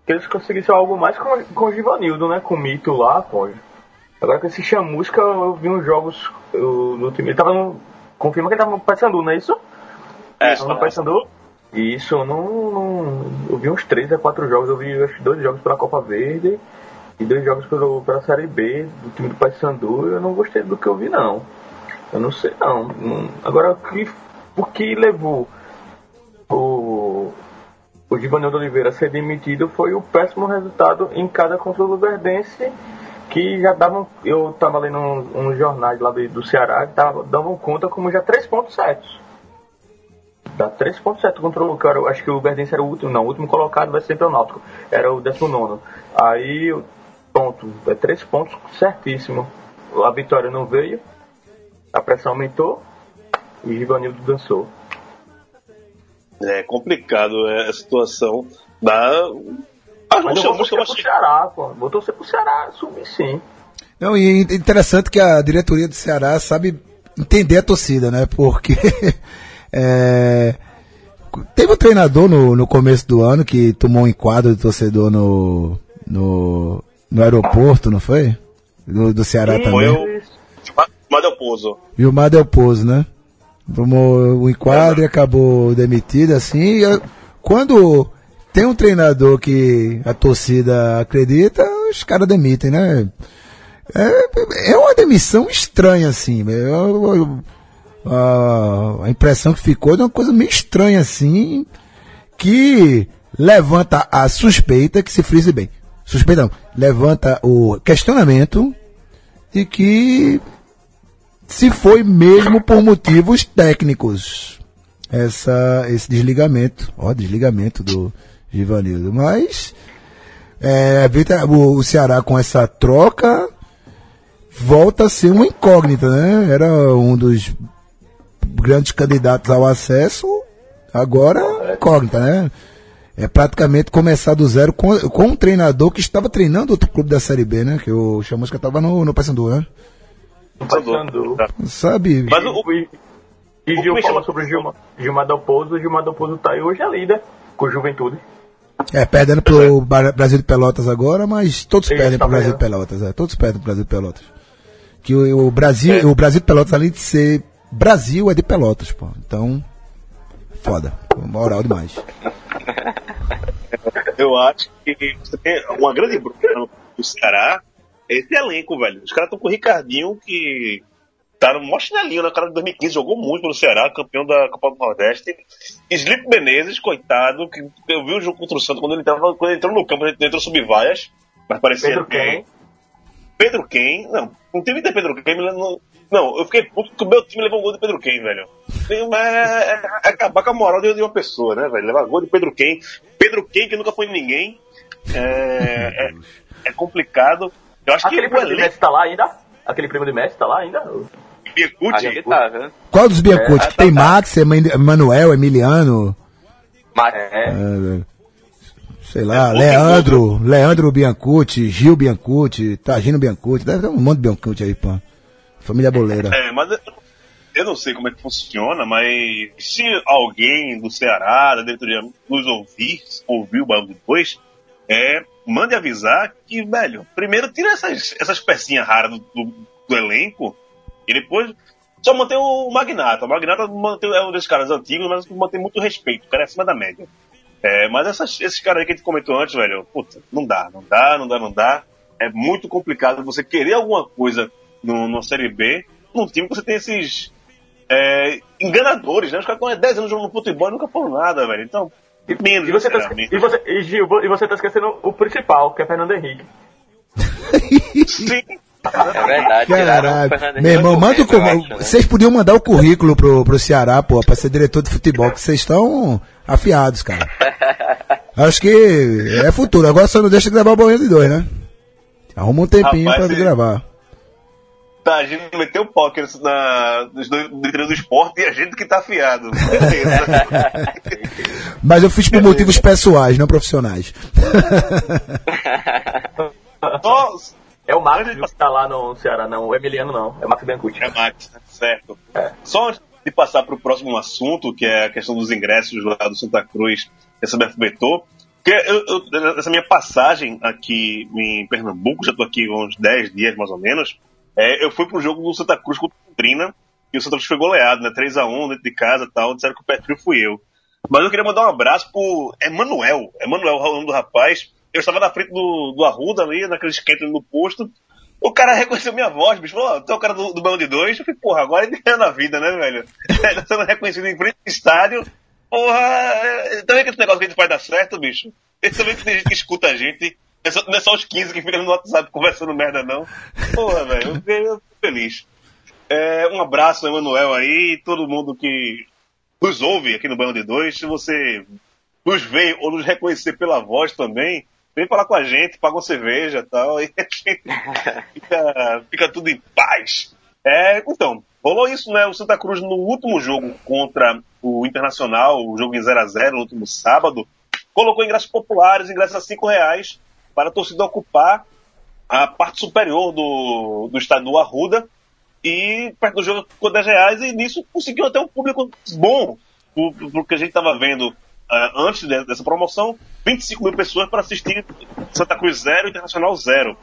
D: que eles conseguissem algo mais com, com o Givanildo, né? Com o Mito lá, pô. Agora com esse Chamusca, eu vi uns jogos eu, no time. Ele tava no, confirma que ele tava no Paysandu, não é isso?
E: É,
D: Tava no Paysandu? Isso, eu não, não. Eu vi uns 3 a 4 jogos, eu vi acho, que dois jogos pela Copa Verde e dois jogos pelo, pela Série B do time do Paysandu e eu não gostei do que eu vi não. Eu não sei não. Não- Agora o que, o que levou o Givanildo Oliveira ser demitido foi o péssimo resultado em cada contra o Luverdense que já davam. Eu tava lendo uns, uns jornais lá do, do Ceará que tava, davam conta como já três pontos certos. Dá 3.7 contra o cara. Acho que o Verdense era o último, não. O último colocado vai ser o Náutico. Era o 19. Aí, ponto. É 3 pontos certíssimo. A vitória não veio. A pressão aumentou. E o Givanildo dançou.
B: É complicado é, a situação da. Ah,
D: Mas
B: não
D: vou torcer pro Ceará, pô. Vou torcer pro Ceará subir sim.
C: Não, e é interessante que a diretoria do Ceará sabe entender a torcida, né? Porque é, teve um treinador no, no começo do ano que tomou um enquadro de torcedor no, no, no aeroporto, não foi? Do, do Ceará
D: Sim,
B: Foi
C: também.
B: o Madel Pouso.
C: E o Madel Pouso, né? Tomou o enquadro e acabou demitido, assim. E, quando tem um treinador que a torcida acredita, os caras demitem, né? É, é uma demissão estranha, assim. Eu- eu- a, a impressão que ficou de uma coisa meio estranha, assim, que levanta a suspeita, que se frise bem. Suspeita não, levanta o questionamento de que se foi mesmo por motivos técnicos essa, esse desligamento, ó, desligamento do Givanildo. Mas é, o, Ceará com essa troca volta a ser uma incógnita, né? Era um dos grandes candidatos ao acesso, agora incógnita, né? É praticamente começar do zero com, com um treinador que estava treinando outro clube da Série B, né? Que o Chamusca estava no, no Paysandu, né?
D: Paysandu.
C: Sabe?
B: Mas o,
D: E, e
B: O que
D: Gil
B: me
D: fala
B: chama-
D: sobre o Gilmar, Gilmar Del Pouso. O Gilmar Del Pouso tá aí hoje é líder com o Juventude.
C: É, perdendo pro Ba- Brasil de Pelotas agora, mas todos
D: Isso,
C: perdem pro
D: tá
C: Brasil de? Pelotas, é, todos perdem pro Brasil de Pelotas. Que o, o Brasil, o Brasil de Pelotas, além de ser Brasil, é de Pelotas, pô. Então, foda. Moral demais.
B: eu acho que você tem uma grande bronca do Ceará é esse elenco, velho. Os caras estão com o Ricardinho, que tá no maior chinelinho na cara de 2015, jogou muito pelo Ceará, campeão da Copa do Nordeste. Slip Menezes, coitado, que eu vi o jogo contra o Santos quando ele, tava, quando ele entrou no campo, ele entrou sub-vaias, mas parecia
D: Pedro. Ken.
B: Pedro Ken, não, não teve de Pedro mas não, não, eu fiquei puto porque o meu time levou um gol de Pedro Ken, velho. É, é- é acabar com a moral de uma pessoa, né, velho? Levar gol de Pedro Ken. Pedro Ken, que nunca foi em ninguém. É, é, é complicado. Eu acho
D: Aquele
B: que
D: primo de
B: elenco
D: Messi tá lá ainda? Aquele primo de Messi tá lá ainda?
B: Biancucci,
E: Aqui tá, viu?
C: Qual dos Biancucci?
E: É,
C: que tem
E: tá, tá.
C: Max, Eman- Manuel, Emiliano,
E: Mas,
D: É.
C: é, sei lá,
B: É,
C: Leandro, Leandro Biancucci, Gil Biancucci, Tagino Biancucci, deve ter um monte de Biancucci aí, pô. Família boleira.
B: É, mas eu- eu não sei como é que funciona, mas se alguém do Ceará, da diretoria, nos ouvir, ouvir o bagulho depois, é, mande avisar que, velho, primeiro tira essas, essas pecinhas raras do, do- do elenco e depois só mantém o Magnata. O Magnata mantém, é um desses caras antigos, mas mantém muito respeito, o cara é acima da média. É, mas essas- esses caras aí que a gente comentou antes, velho, puta, não dá, não dá, não dá, não dá. É muito complicado você querer alguma coisa no, no Série B, num time que você tem esses é, enganadores, né? Os caras estão há 10 anos jogando futebol e nunca foram nada, velho. Então, menos,
D: E você, tá, e, você, e Gil, e você tá esquecendo o principal, que é Fernando Henrique.
B: Sim,
E: é verdade.
C: Caralho. Meu irmão, manda o currículo.
E: né?
C: Vocês podiam mandar o currículo pro, pro Ceará, pô, pra ser diretor de futebol, que vocês estão afiados, cara. Acho que é futuro. Agora só não deixa de gravar o Boinha de dois, né? Arruma um tempinho
B: Rapaz,
C: pra
B: se-
C: gravar.
B: Tá, a gente meteu o póquer na, nos dois- do esporte e a gente que tá afiado.
C: Mas eu fiz por motivos pessoais, não profissionais.
D: É o Max que tá lá no Ceará, não. O Emiliano não. É o Max Biancucci.
B: é Max, né? certo. Só antes de passar para o próximo assunto, que é a questão dos ingressos lá do Santa Cruz e essa Beto que eu, eu, essa minha passagem aqui em Pernambuco, já estou aqui há uns 10 dias mais ou menos, é, eu fui pro jogo do Santa Cruz contra o Londrina, E o Santa Cruz foi goleado, né? 3x1 dentro de casa e tal. Disseram que o pé frio fui eu. Mas eu queria mandar um abraço pro Emanuel. Emanuel, o nome do rapaz. Eu estava na frente do, do Arruda ali, naquele esquenta no posto. O cara reconheceu minha voz, bicho. Falou, tu é o cara do, do Belo de Dois. Eu falei, porra, agora ele ganha na vida, né, velho? tá sendo reconhecido em frente do estádio. Porra, é, também que esse negócio que a gente faz dar certo, bicho. Também que tem gente que escuta a gente. Não é só, não é só os 15 que ficam no WhatsApp conversando merda, não. Porra, velho, eu fico feliz. É, um abraço, Emanuel aí, todo mundo que nos ouve aqui no Banho de Dois. Se você nos vê ou nos reconhecer pela voz também, vem falar com a gente, paga uma cerveja e tal, e a gente fica, fica tudo em paz. É, então, rolou isso, né? O Santa Cruz no último jogo contra o Internacional, o jogo em 0x0 no último sábado, colocou ingressos populares, ingressos a 5 reais, para a torcida ocupar a parte superior do, do estádio Arruda, e perto do jogo ficou 10 reais, e nisso conseguiu até um público bom, porque a gente estava vendo uh, antes dessa promoção, 25 mil pessoas para assistir Santa Cruz 0 Internacional 0.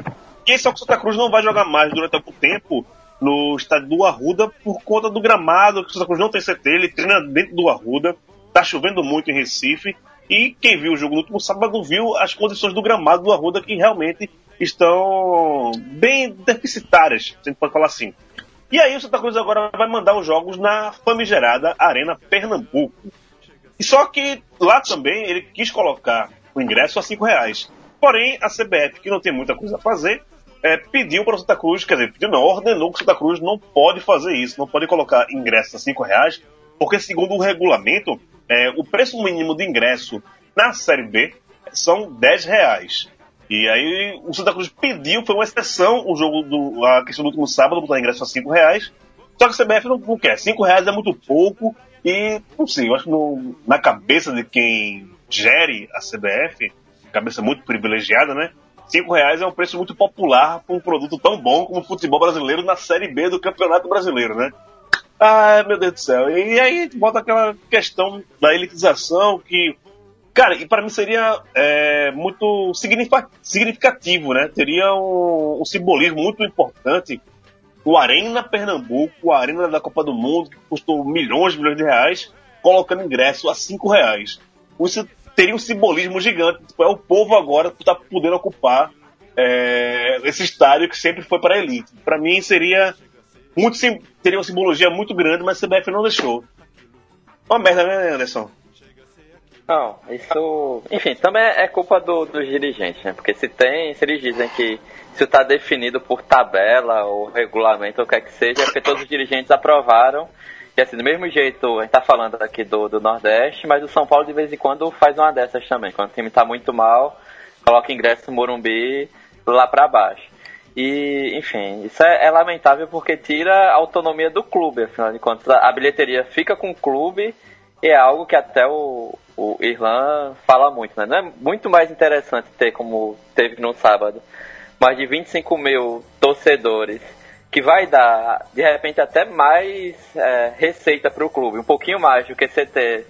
B: E só que o Santa Cruz não vai jogar mais durante algum tempo no estádio do Arruda por conta do gramado, que o Santa Cruz não tem CT, ele treina dentro do Arruda, tá chovendo muito em Recife, e quem viu o jogo no último sábado viu as condições do gramado do Arruda que realmente estão bem deficitárias, se a gente pode falar assim. E aí o Santa Cruz agora vai mandar os jogos na famigerada Arena Pernambuco. E só que lá também ele quis colocar o ingresso a cinco reais. Porém, a CBF, que não tem muita coisa a fazer, é, pediu para o Santa Cruz, quer dizer, pediu não, ordenou que o Santa Cruz não pode fazer isso, não pode colocar ingresso a cinco reais, porque segundo o regulamento, é, o preço mínimo de ingresso na Série B são 10 reais. E aí o Santa Cruz pediu, foi uma exceção o jogo do. a questão do último sábado, botar ingresso a 5 reais. Só que a CBF não, não quer. 5 reais é muito pouco. E, não sei, eu acho que no, na cabeça de quem gere a CBF, cabeça muito privilegiada, né? 5 reais é um preço muito popular para um produto tão bom como o futebol brasileiro na Série B do Campeonato Brasileiro, né? Ah, meu Deus do céu. E aí a gente bota aquela questão da elitização que Cara, e para mim seria é, muito significativo, né? Teria um, um, simbolismo muito importante. O Arena Pernambuco, o Arena da Copa do Mundo, que custou milhões milhões de reais, colocando ingresso a cinco reais. Isso teria um simbolismo gigante. Tipo, é o povo agora que está podendo ocupar é, esse estádio que sempre foi para a elite. Para mim seria muito teria uma simbologia muito grande, mas a CBF não deixou. Uma merda, né, Anderson?
E: Não, isso. Enfim, também é culpa do, dos dirigentes, né? Porque se tem, se eles dizem que isso está definido por tabela ou regulamento ou o que é que seja, é porque todos os dirigentes aprovaram. E assim, do mesmo jeito, a gente tá falando aqui do, do Nordeste, mas o São Paulo de vez em quando faz uma dessas também. Quando o time tá muito mal, coloca ingresso no Morumbi lá para baixo. E, enfim, isso é, é, lamentável porque tira a autonomia do clube, afinal de contas. A bilheteria fica com o clube e é algo que até o, o Irlan fala muito, né? Não é muito mais interessante ter, como teve no sábado, mais de 25 mil torcedores, que vai dar, de repente, até mais é, receita para o clube, um pouquinho mais do que você ter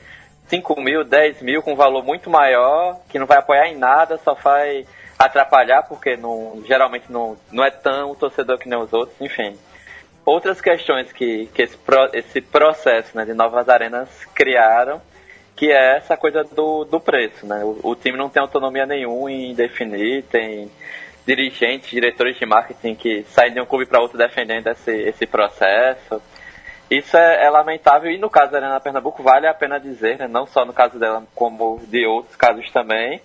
E: 5 mil, 10 mil com um valor muito maior, que não vai apoiar em nada, só vai atrapalhar, porque não, geralmente não, não é tão torcedor que nem os outros, enfim. Outras questões que, que esse, esse processo né, de novas arenas criaram que é essa coisa do, do preço, né? O, o, time não tem autonomia nenhuma em definir, tem dirigentes, diretores de marketing que saem de um clube para outro defendendo esse, esse processo. Isso é, é, lamentável e no caso da Arena Pernambuco vale a pena dizer, né? não só no caso dela, como de outros casos também,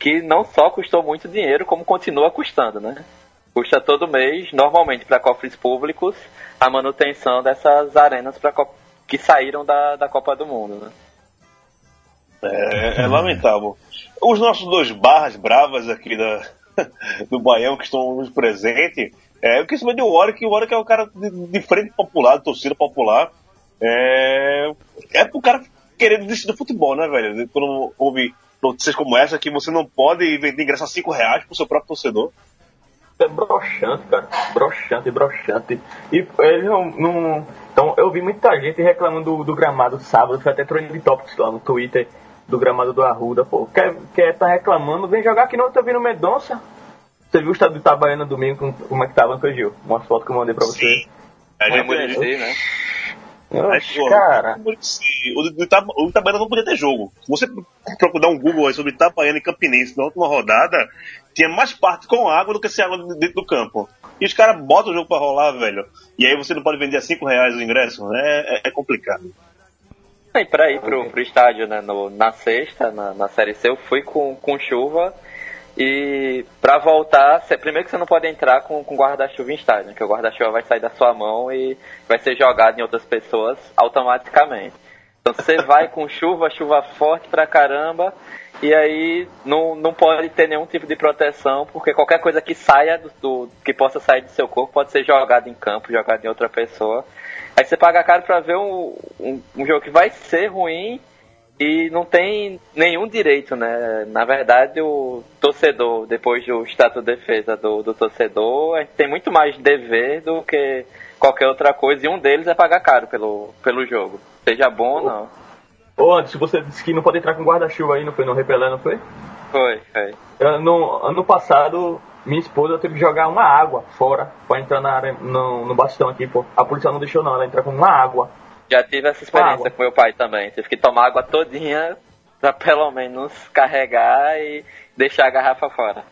E: que não só custou muito dinheiro, como continua custando, né? Custa todo mês, normalmente para cofres públicos, a manutenção dessas arenas pra, que saíram da, da Copa do Mundo, né?
B: É, é lamentável. Os nossos dois barras bravas aqui da, do Baião que estão presentes, é, eu quis saber de Warwick, o Warwick é o cara de, de frente popular, de torcida popular. É, é pro cara querer desistir do futebol, né, velho? Quando houve notícias como essa, que você não pode vender ingresso a 5 reais pro seu próprio torcedor.
D: É broxante, cara. Broxante, broxante. E eles não, não. Então, eu vi muita gente reclamando do, do gramado sábado, foi até trending topics lá no Twitter do gramado do Arruda, pô. Quer, quer tá reclamando, vem jogar aqui não, tá vindo Medonça. Você viu o estado de Itabaiana domingo, como é que tava, Gil? Uma foto que eu mandei pra você.
B: Sim. É,
E: muito né?
B: Pô,
D: cara.
B: O Itaba- o Itabaiana não podia ter jogo. Se você procurar um Google aí sobre Itabaiana e Campinense na última rodada, tinha mais parte com água do que sem água dentro do campo. E os caras botam o jogo pra rolar, velho. E aí você não pode vender a 5 reais o ingresso. É, é, é complicado.
E: E pra ir pro, pro estádio, né, no- na sexta, na, na Série C, eu fui com, com chuva e pra voltar, cê- primeiro que você não pode entrar com, com guarda-chuva em estádio, né, que o guarda-chuva vai sair da sua mão e vai ser jogado em outras pessoas automaticamente. Então você vai com chuva, chuva forte pra caramba, e aí não, não pode ter nenhum tipo de proteção, porque qualquer coisa que saia do, do- que possa sair do seu corpo pode ser jogado em campo, jogado em outra pessoa. Aí você paga caro pra ver um, um, um jogo que vai ser ruim e não tem nenhum direito, né? Na verdade, o torcedor, depois do estatuto de defesa do, do torcedor, a gente tem muito mais dever do que qualquer outra coisa, e um deles é pagar caro pelo, pelo jogo. Seja bom ou não.
D: Ô, antes, você disse que não pode entrar com guarda-chuva aí, não foi? No repelé, não foi?
E: Foi, foi.
D: Eu, no, ano passado, minha esposa teve que jogar uma água fora pra entrar na área, no, no bastão aqui, pô. A polícia não deixou não, ela entrar com uma água.
E: Já tive essa experiência
D: Água.
E: com meu pai também. Tive que tomar água todinha pra pelo menos carregar e deixar a garrafa fora.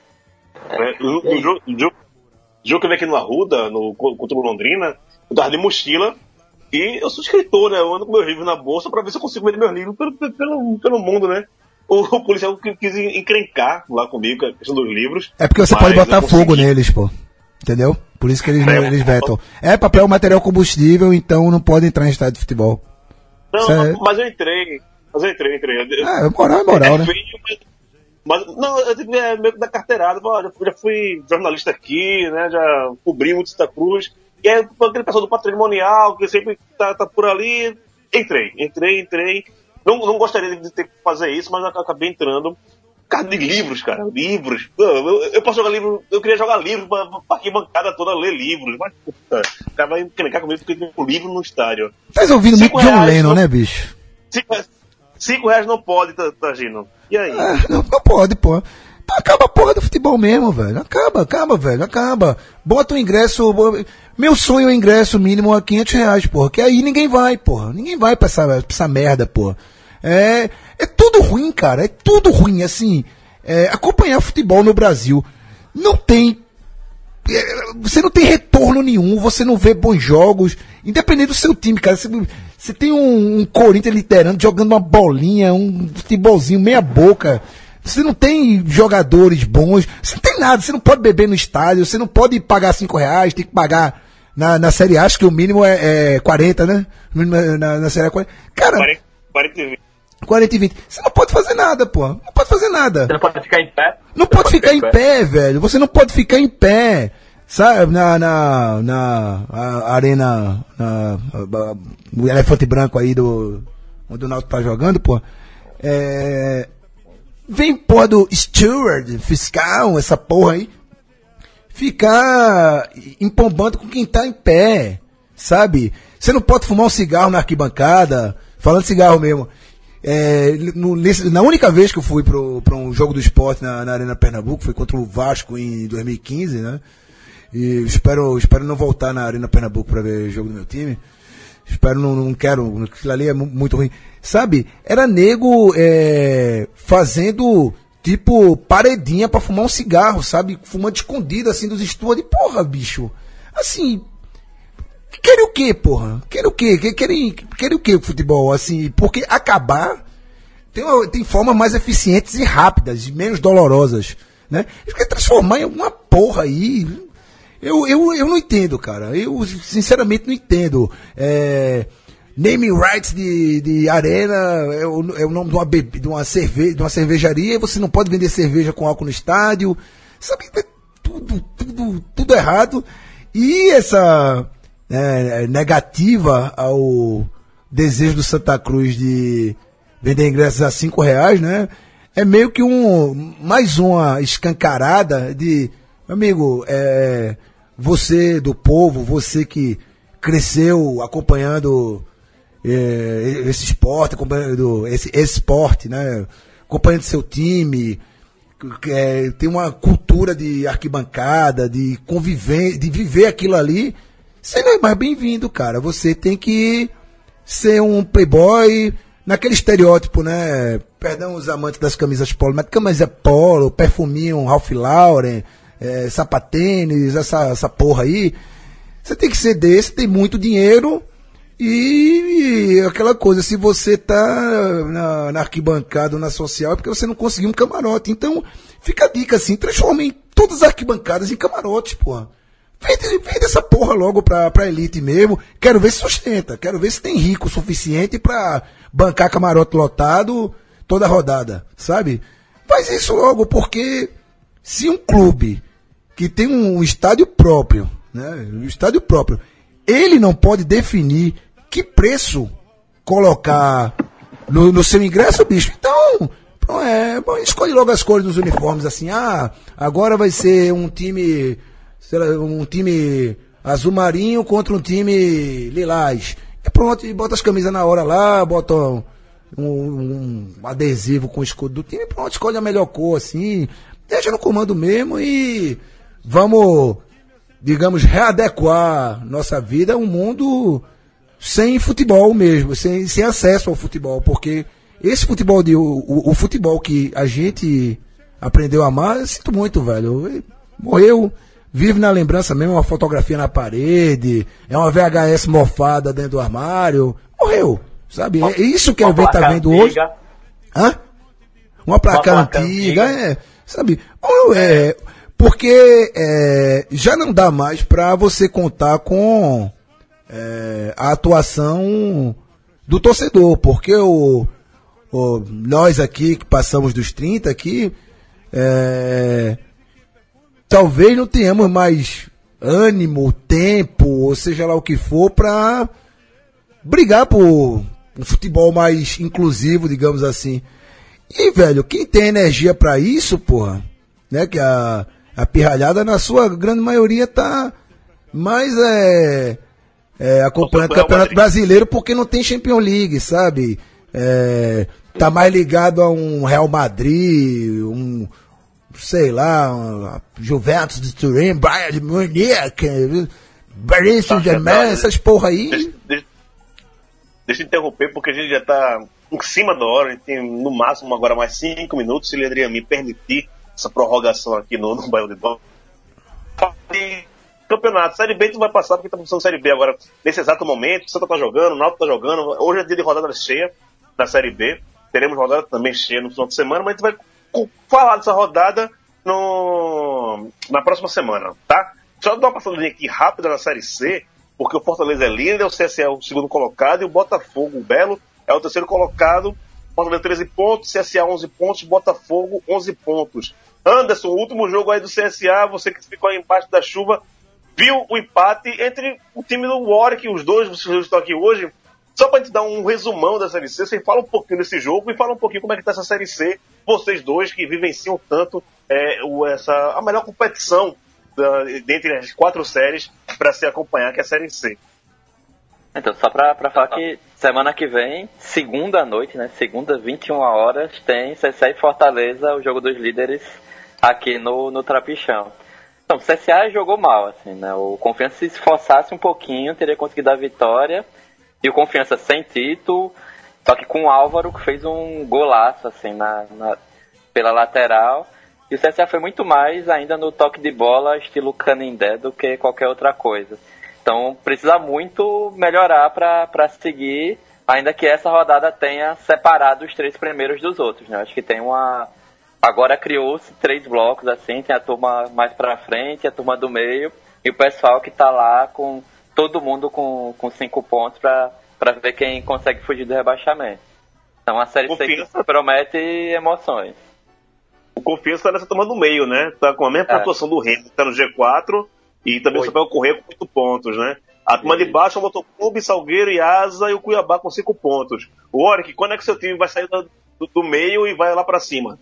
B: É, no jogo que eu vi aqui no Arruda, no, contra o Londrina, eu tava de mochila e eu sou escritor, né? Eu ando com meus livros na bolsa pra ver se eu consigo vender meus livros pelo, pelo, pelo mundo, né? O, o policial que- quis encrencar lá comigo, a questão dos livros.
C: É porque você pode botar fogo neles, pô. Entendeu? Por isso que eles,
B: É.
C: eles vetam. É papel, material combustível, então não pode entrar em estádio de futebol.
B: Não,
C: Isso é-
B: mas eu entrei. Mas eu entrei, entrei. Eu-
C: É, moral é moral, né?
B: feio, mas, não, eu tive é, meio que da carteirada. Já, já fui jornalista aqui, né? Já cobri muito Santa Cruz. E aí, pô, aquele pessoal do patrimonial, que sempre tá, tá por ali. Entrei, entrei, entrei. Não, não gostaria de ter que fazer isso, mas acabei entrando. Cara de livros, cara, livros. Eu, eu posso jogar livro, eu queria jogar livro pra, pra arquibancada toda ler livros, mas puta, o cara vai encrencar comigo porque tem um livro no estádio.
C: Tá ouvindo muito John Lennon,
B: não-
C: né, bicho?
B: Cinco, cinco reais não pode, Tá- Tagino. E aí?
C: Ah, não, não pode, pô. Pô, Acaba a porra do futebol mesmo, velho. Acaba, acaba, velho. Acaba. Bota o ingresso. Meu sonho é o ingresso mínimo a 500 reais, porra. Que aí ninguém vai, porra. Ninguém vai pra essa, pra essa merda, porra. É, é tudo ruim, cara. É tudo ruim. Assim, é, acompanhar futebol no Brasil não tem é, você não tem retorno nenhum, você não vê bons jogos, independente do seu time, cara. Você, você tem um, um Corinthians liderando, jogando uma bolinha, um futebolzinho meia boca. Você não tem jogadores bons, você não tem nada, você não pode beber no estádio, você não pode pagar 5 reais, tem que pagar na, na Série A, acho que o mínimo é, é 40, né? É Na, na Série A é 40. Cara,
B: 40, 40 e 20.
C: 40 e 20. Você não pode fazer nada, pô. Não pode fazer nada.
D: Você não pode ficar em pé.
C: Não
D: Você
C: pode ficar em pé, velho. Você não pode ficar em pé. Sabe, na, na, na arena, na, o elefante branco aí do, onde o Náutico tá jogando, pô. É, vem, pô, do steward, fiscal, essa porra aí, ficar empombando com quem tá em pé, sabe? Você não pode fumar um cigarro na arquibancada, falando cigarro mesmo. É, no- nesse- na única vez que eu fui para um jogo do esporte na, na Arena Pernambuco, foi contra o Vasco em 2015, né? E espero, espero não voltar na Arena Pernambuco para ver o jogo do meu time. Espero, não, não quero, aquilo ali é mu- muito ruim. Sabe, era nego é, fazendo tipo paredinha para fumar um cigarro, sabe? Fumando escondido assim dos estúdios. Porra, bicho. Assim, Querem o quê, porra? Querem o quê? Que- Querem, querem o quê o futebol? Assim, porque acabar tem, tem formas mais eficientes e rápidas, e menos dolorosas, né? Eles querem transformar em alguma porra aí. Eu, eu, eu não entendo, cara. Eu, sinceramente, não entendo. É, naming rights de, de arena é o, é o nome de uma, bebe, de, uma cerve, de uma cervejaria você não pode vender cerveja com álcool no estádio. Sabe? É tudo, tudo, tudo errado. E essa né, negativa ao desejo do Santa Cruz de vender ingressos a cinco reais, né? É meio que um mais uma escancarada de amigo, é, você do povo, você que cresceu acompanhando é, esse esporte, acompanhando esse esporte, né? Acompanhando seu time, é, tem uma cultura de arquibancada, de conviver, de viver aquilo ali. Você não é mais bem-vindo, cara. Você tem que ser um playboy, naquele estereótipo, né? Perdão os amantes das camisas polo, mas camisa polo, perfuminho, Ralph Lauren, é, sapatênis, essa, essa porra aí. Você tem que ser desse, tem muito dinheiro e, e aquela coisa, se você tá na, na arquibancada ou na social é porque você não conseguiu um camarote. Então, fica a dica assim, transformem todas as arquibancadas em camarotes, porra. Vende, vende essa porra logo pra, pra elite mesmo. Quero ver se sustenta. Quero ver se tem rico o suficiente pra bancar camarote lotado toda rodada, sabe? Faz isso logo, porque se um clube que tem um estádio próprio, né? Um estádio próprio, ele não pode definir que preço colocar no, no seu ingresso, bicho. Então, é, bom, escolhe logo as cores dos uniformes, assim, ah, agora vai ser um time sei lá, um time azul marinho contra um time lilás. E pronto, e bota as camisas na hora lá, bota um, um, adesivo com o escudo do time, pronto, escolhe a melhor cor, assim, deixa no comando mesmo e vamos, digamos, readequar nossa vida a um mundo sem futebol mesmo, sem, sem acesso ao futebol, porque esse futebol de o, o, o futebol que a gente aprendeu a amar, eu sinto muito, velho. Morreu vive na lembrança mesmo, uma fotografia na parede, é uma VHS mofada dentro do armário, morreu, sabe? É isso que a gente tá vendo hoje. Hã? Uma placa, uma placa antiga, antiga, é, sabe? É, porque é, já não dá mais para você contar com é, a atuação do torcedor, porque o, o, nós aqui que passamos dos 30 aqui, é, talvez não tenhamos mais ânimo, tempo, ou seja lá o que for, para brigar por um futebol mais inclusivo, digamos assim. E, velho, quem tem energia para isso, porra, né, que a, a pirralhada, na sua grande maioria, tá mais é, é acompanhando o Campeonato Brasileiro porque não tem Champions League, sabe? É, tá mais ligado a um Real Madrid, um, sei lá, Juventus de Turim, Bayern de Munique, Paris Saint-Germain, essas porra aí.
B: Deixa, deixa, deixa eu interromper, porque a gente já tá em cima da hora, a gente tem no máximo agora mais cinco minutos, se ele Adriano me permitir essa prorrogação aqui no, no Bairro de Dom. Campeonato, Série B tu vai passar porque tá funcionando Série B agora, nesse exato momento, o Santa tá jogando, o Náutico tá jogando, hoje é dia de rodada cheia da Série B, teremos rodada também cheia no final de semana, mas a gente vai falar dessa rodada no, na próxima semana, tá? Só dar uma passadinha aqui rápida na Série C, porque o Fortaleza é líder, o CSE é o segundo colocado e o Botafogo, o Belo, é o terceiro colocado. Fortaleza 13 pontos, CSA 11 pontos, Botafogo 11 pontos. Anderson, o último jogo aí do CSA, você que ficou aí embaixo da chuva, viu o empate entre o time do Warwick, os dois, vocês estão aqui hoje, só para te dar um resumão da Série C, você fala um pouquinho desse jogo e fala um pouquinho como é que tá essa Série C, vocês dois que vivenciam tanto é, o, essa, a melhor competição da, dentre as quatro séries para se acompanhar, que é a Série C.
E: Então, só para falar que semana que vem, segunda noite, né? Segunda, 21 horas, tem CSA e Fortaleza, o jogo dos líderes, aqui no, no Trapichão. Então, o CSA jogou mal, assim, né? O Confiança se esforçasse um pouquinho, teria conseguido a vitória. E o Confiança sem título, só que com o Álvaro que fez um golaço assim na, na, pela lateral. E o CSA foi muito mais ainda no toque de bola estilo Canindé do que qualquer outra coisa. Então precisa muito melhorar para seguir, ainda que essa rodada tenha separado os três primeiros dos outros. Né? Acho que tem uma. Agora criou-se três blocos assim, tem a turma mais para frente, a turma do meio e o pessoal que está lá com todo mundo com, com cinco pontos para ver quem consegue fugir do rebaixamento. Então a série Confiança... C promete emoções.
B: O Confiança tá nessa turma do meio, né? Tá com a mesma é. pontuação do Rennes, tá no G4 e também só vai ocorrer com 8 pontos, né? A turma de baixo é o Motoclube, Salgueiro e Asa e o Cuiabá com 5 pontos. O Oric, quando é que seu time vai sair do, do meio e vai lá para cima?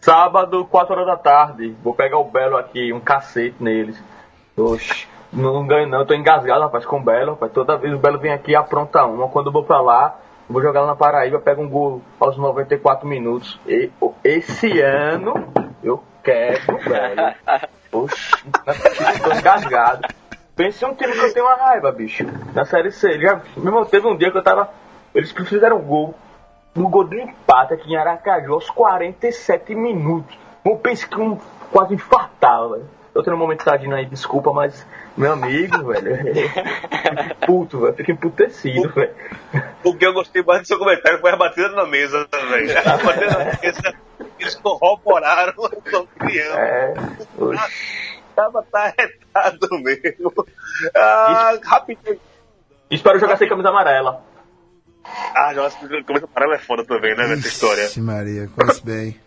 D: Sábado, 4 horas da tarde. Vou pegar o Belo aqui, um cacete neles. Oxi. Não ganho não, eu tô engasgado, rapaz, com o Belo, rapaz. Toda vez o Belo vem aqui e apronta uma. Quando eu vou pra lá, vou jogar lá na Paraíba, pego um gol aos 94 minutos. E, esse ano eu quero o Belo. Oxi, tô engasgado. Pense um time que eu tenho uma raiva, bicho. Na série C. Já, mesmo teve um dia que eu tava. Eles fizeram um gol. Um gol de empate aqui em Aracaju aos 47 minutos. Eu pensei que um quase infartava, velho. Eu tô no momento tadinho aí, desculpa, mas meu amigo, velho. Puto, velho. Fico emputecido, velho.
B: O que eu gostei mais do seu comentário foi a batida na mesa, velho. A batida na mesa, eles corroboraram sua opinião.
D: É.
B: Tava tá retado mesmo. Ah, rapidinho.
D: Espero jogar sem camisa amarela.
B: Ah, já acho que camisa amarela é foda também, né, nessa história.
C: Ixi, Maria, conhece bem.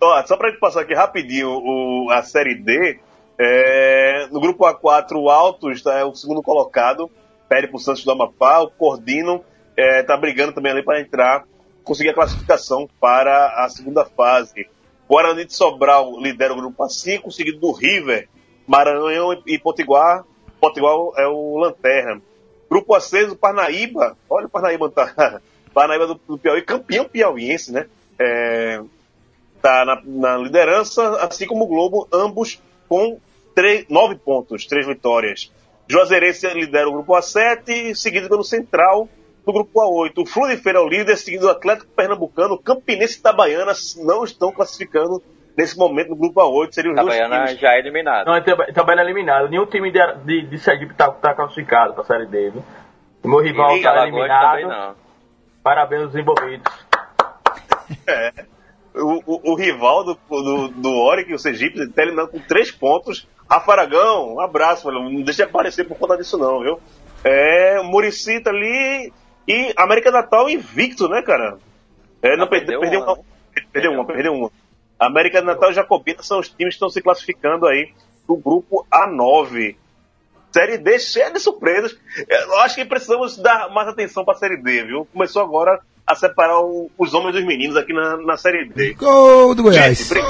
B: Ó, só pra gente passar aqui rapidinho o, a série D, é, no grupo A4, o Altos tá, é o segundo colocado, pede pro Santos do Amapá, o Cordino é, tá brigando também ali para entrar, conseguir a classificação para a segunda fase. Guarani de Sobral lidera o grupo A5, seguido do River, Maranhão e Potiguar. Potiguar é o Lanterna. Grupo A6, o Parnaíba, olha o Parnaíba, tá, Parnaíba do, do Piauí, campeão piauiense, né? É, tá na, na, liderança, assim como o Globo, ambos com três, nove pontos, três vitórias. Juazeirense lidera o grupo A7, seguido pelo Central do grupo A8. O Fluminense é o líder, seguido do Atlético Pernambucano, Campinense e Itabaiana não estão classificando nesse momento no grupo A8. Seriam os dois
E: Itabaiana
B: times.
E: já é eliminado.
D: Não, Itaba- Itabaiana é eliminado. Nenhum time de, de, de Sergipe tá, tá classificado pra Série D, viu? O meu rival
E: E
D: tá
E: Alagoas
D: eliminado.
E: também não.
D: Parabéns aos envolvidos.
B: O, o- o rival do, do, do Oric, o Sergipe, está eliminado com três pontos. Rafa Aragão, um abraço, velho. Não deixa de aparecer por conta disso, não, viu? É, o Murici tá ali e América Natal invicto, né, cara? É, não,
E: Ah,
B: perdeu,
E: perdeu
B: perdeu
E: uma,
B: uma. Perdeu uma, perdeu uma. América Natal e Jacobina são os times que estão se classificando aí do grupo A9. Série D cheia de surpresas. Eu acho que precisamos dar mais atenção para a Série D, viu? Começou agora a separar o- os homens dos meninos aqui na, na Série D.
C: Gol do Goiás.
B: Gente, brin-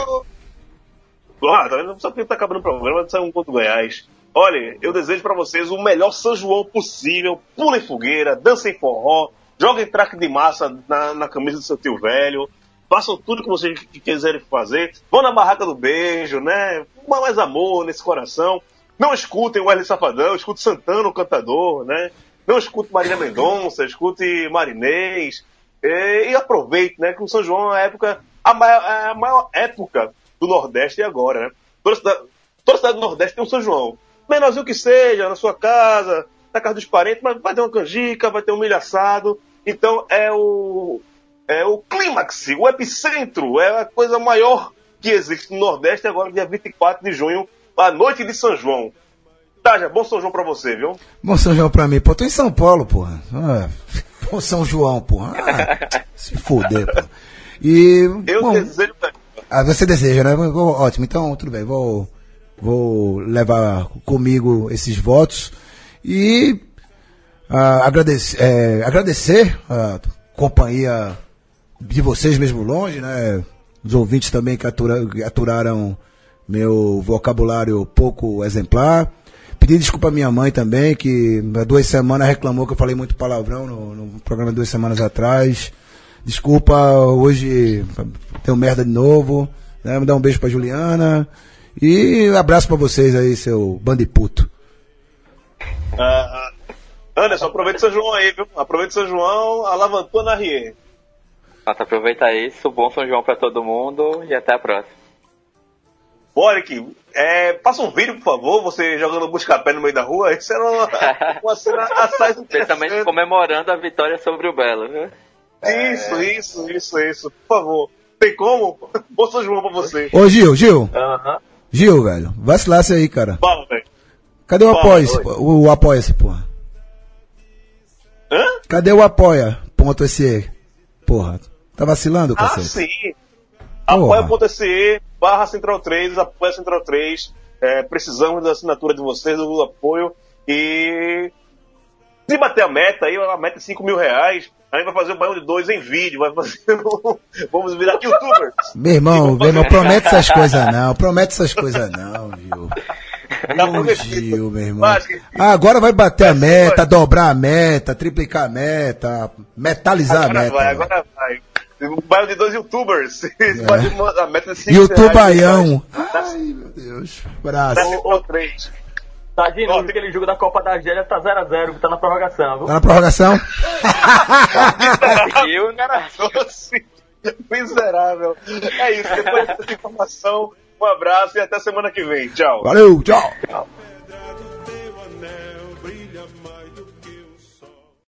B: Ah, tá vendo? Só que tá acabando o programa, sai um ponto Goiás. Olha, eu desejo pra vocês o melhor São João possível. Pulem fogueira, dancem forró, joguem traque de massa na, na camisa do seu tio velho. Façam tudo que vocês quiserem fazer. Vão na barraca do beijo, né? Uma mais amor nesse coração. Não escutem o Wesley Safadão, escute Santana, o cantador, né? Não escute Marília Mendonça, escute Marinês. E, e aproveite, né? Que o São João é a época, a maior, é a maior época do Nordeste agora, né? Toda cidade, toda cidade do Nordeste tem um São João. Menorzinho que seja, na sua casa, na casa dos parentes, mas vai ter uma canjica, vai ter um milho assado. Então é o. É o clímax, o epicentro, é a coisa maior que existe no Nordeste agora, dia 24 de junho, a noite de São João. Taja, bom São João pra você, viu?
C: Bom São João pra mim, pô. Tô em São Paulo, porra. Ah, bom São João, porra. Ah, se fuder, pô. E.
B: Eu
C: bom,
B: desejo.
C: ah, você deseja, né? Ótimo, então tudo bem. Vou, vou levar comigo esses votos e ah, agradecer, é, agradecer a companhia de vocês mesmo longe, né? Os ouvintes também que atura- que aturaram meu vocabulário pouco exemplar. Pedir desculpa à minha mãe também, que há duas semanas reclamou que eu falei muito palavrão no, no programa duas semanas atrás. Desculpa, hoje deu merda de novo. Né? Me dá um beijo pra Juliana. E um abraço pra vocês aí, seu bandiputo.
B: Ah, Anderson, aproveita o São João aí, viu? Aproveita o São João, alavantou na Rie.
E: Nossa, aproveita isso. Bom São João pra todo mundo e até a próxima.
B: Boric, é, passa um vídeo, por favor, você jogando busca-pé no meio da rua. Isso era uma, uma cena assaz
E: Especialmente comemorando a vitória sobre o Belo, viu?
B: Isso, isso, isso, isso. Por favor. Tem como? Bom São João pra você.
C: Ô Gil, Gil. Gil, velho, vacilasse aí, cara.
B: Fala, velho.
C: Cadê o apoia-se?
B: oi.
C: O, o apoia-se, porra.
B: Hã?
C: Cadê o apoia? Ponto SE. Porra. Tá vacilando,
B: Ah,
C: cacete?
B: sim. Apoia.se barra Central 3, apoia Central 3. É, precisamos da assinatura de vocês, do apoio. E se bater a meta aí, a meta é 5 mil reais. A gente vai fazer o banho de dois em vídeo, vai fazer. um- Vamos virar youtubers.
C: Meu irmão, meu irmão, promete essas coisas não, promete essas coisas não, Gil.
B: Tá
C: Ô,
B: prometido.
C: Gil, meu irmão.
B: Mas
C: Ah, agora vai bater a meta, dobrar a meta, triplicar a meta, metalizar a
B: Agora
C: meta.
B: vai, agora vai. Um bairro de dois youtubers. Pode mo- A meta é 5
C: E o
B: reais.
C: tubaião. Ai, meu Deus. Braço.
B: Ou, ou três.
D: Tá de novo, aquele jogo da Copa da Argélia tá 0x0, tá na prorrogação, viu?
C: Tá na prorrogação?
E: E o cara.
B: Doce, miserável. É isso, depois dessa informação, um abraço e até semana que vem. Tchau.
C: Valeu, tchau.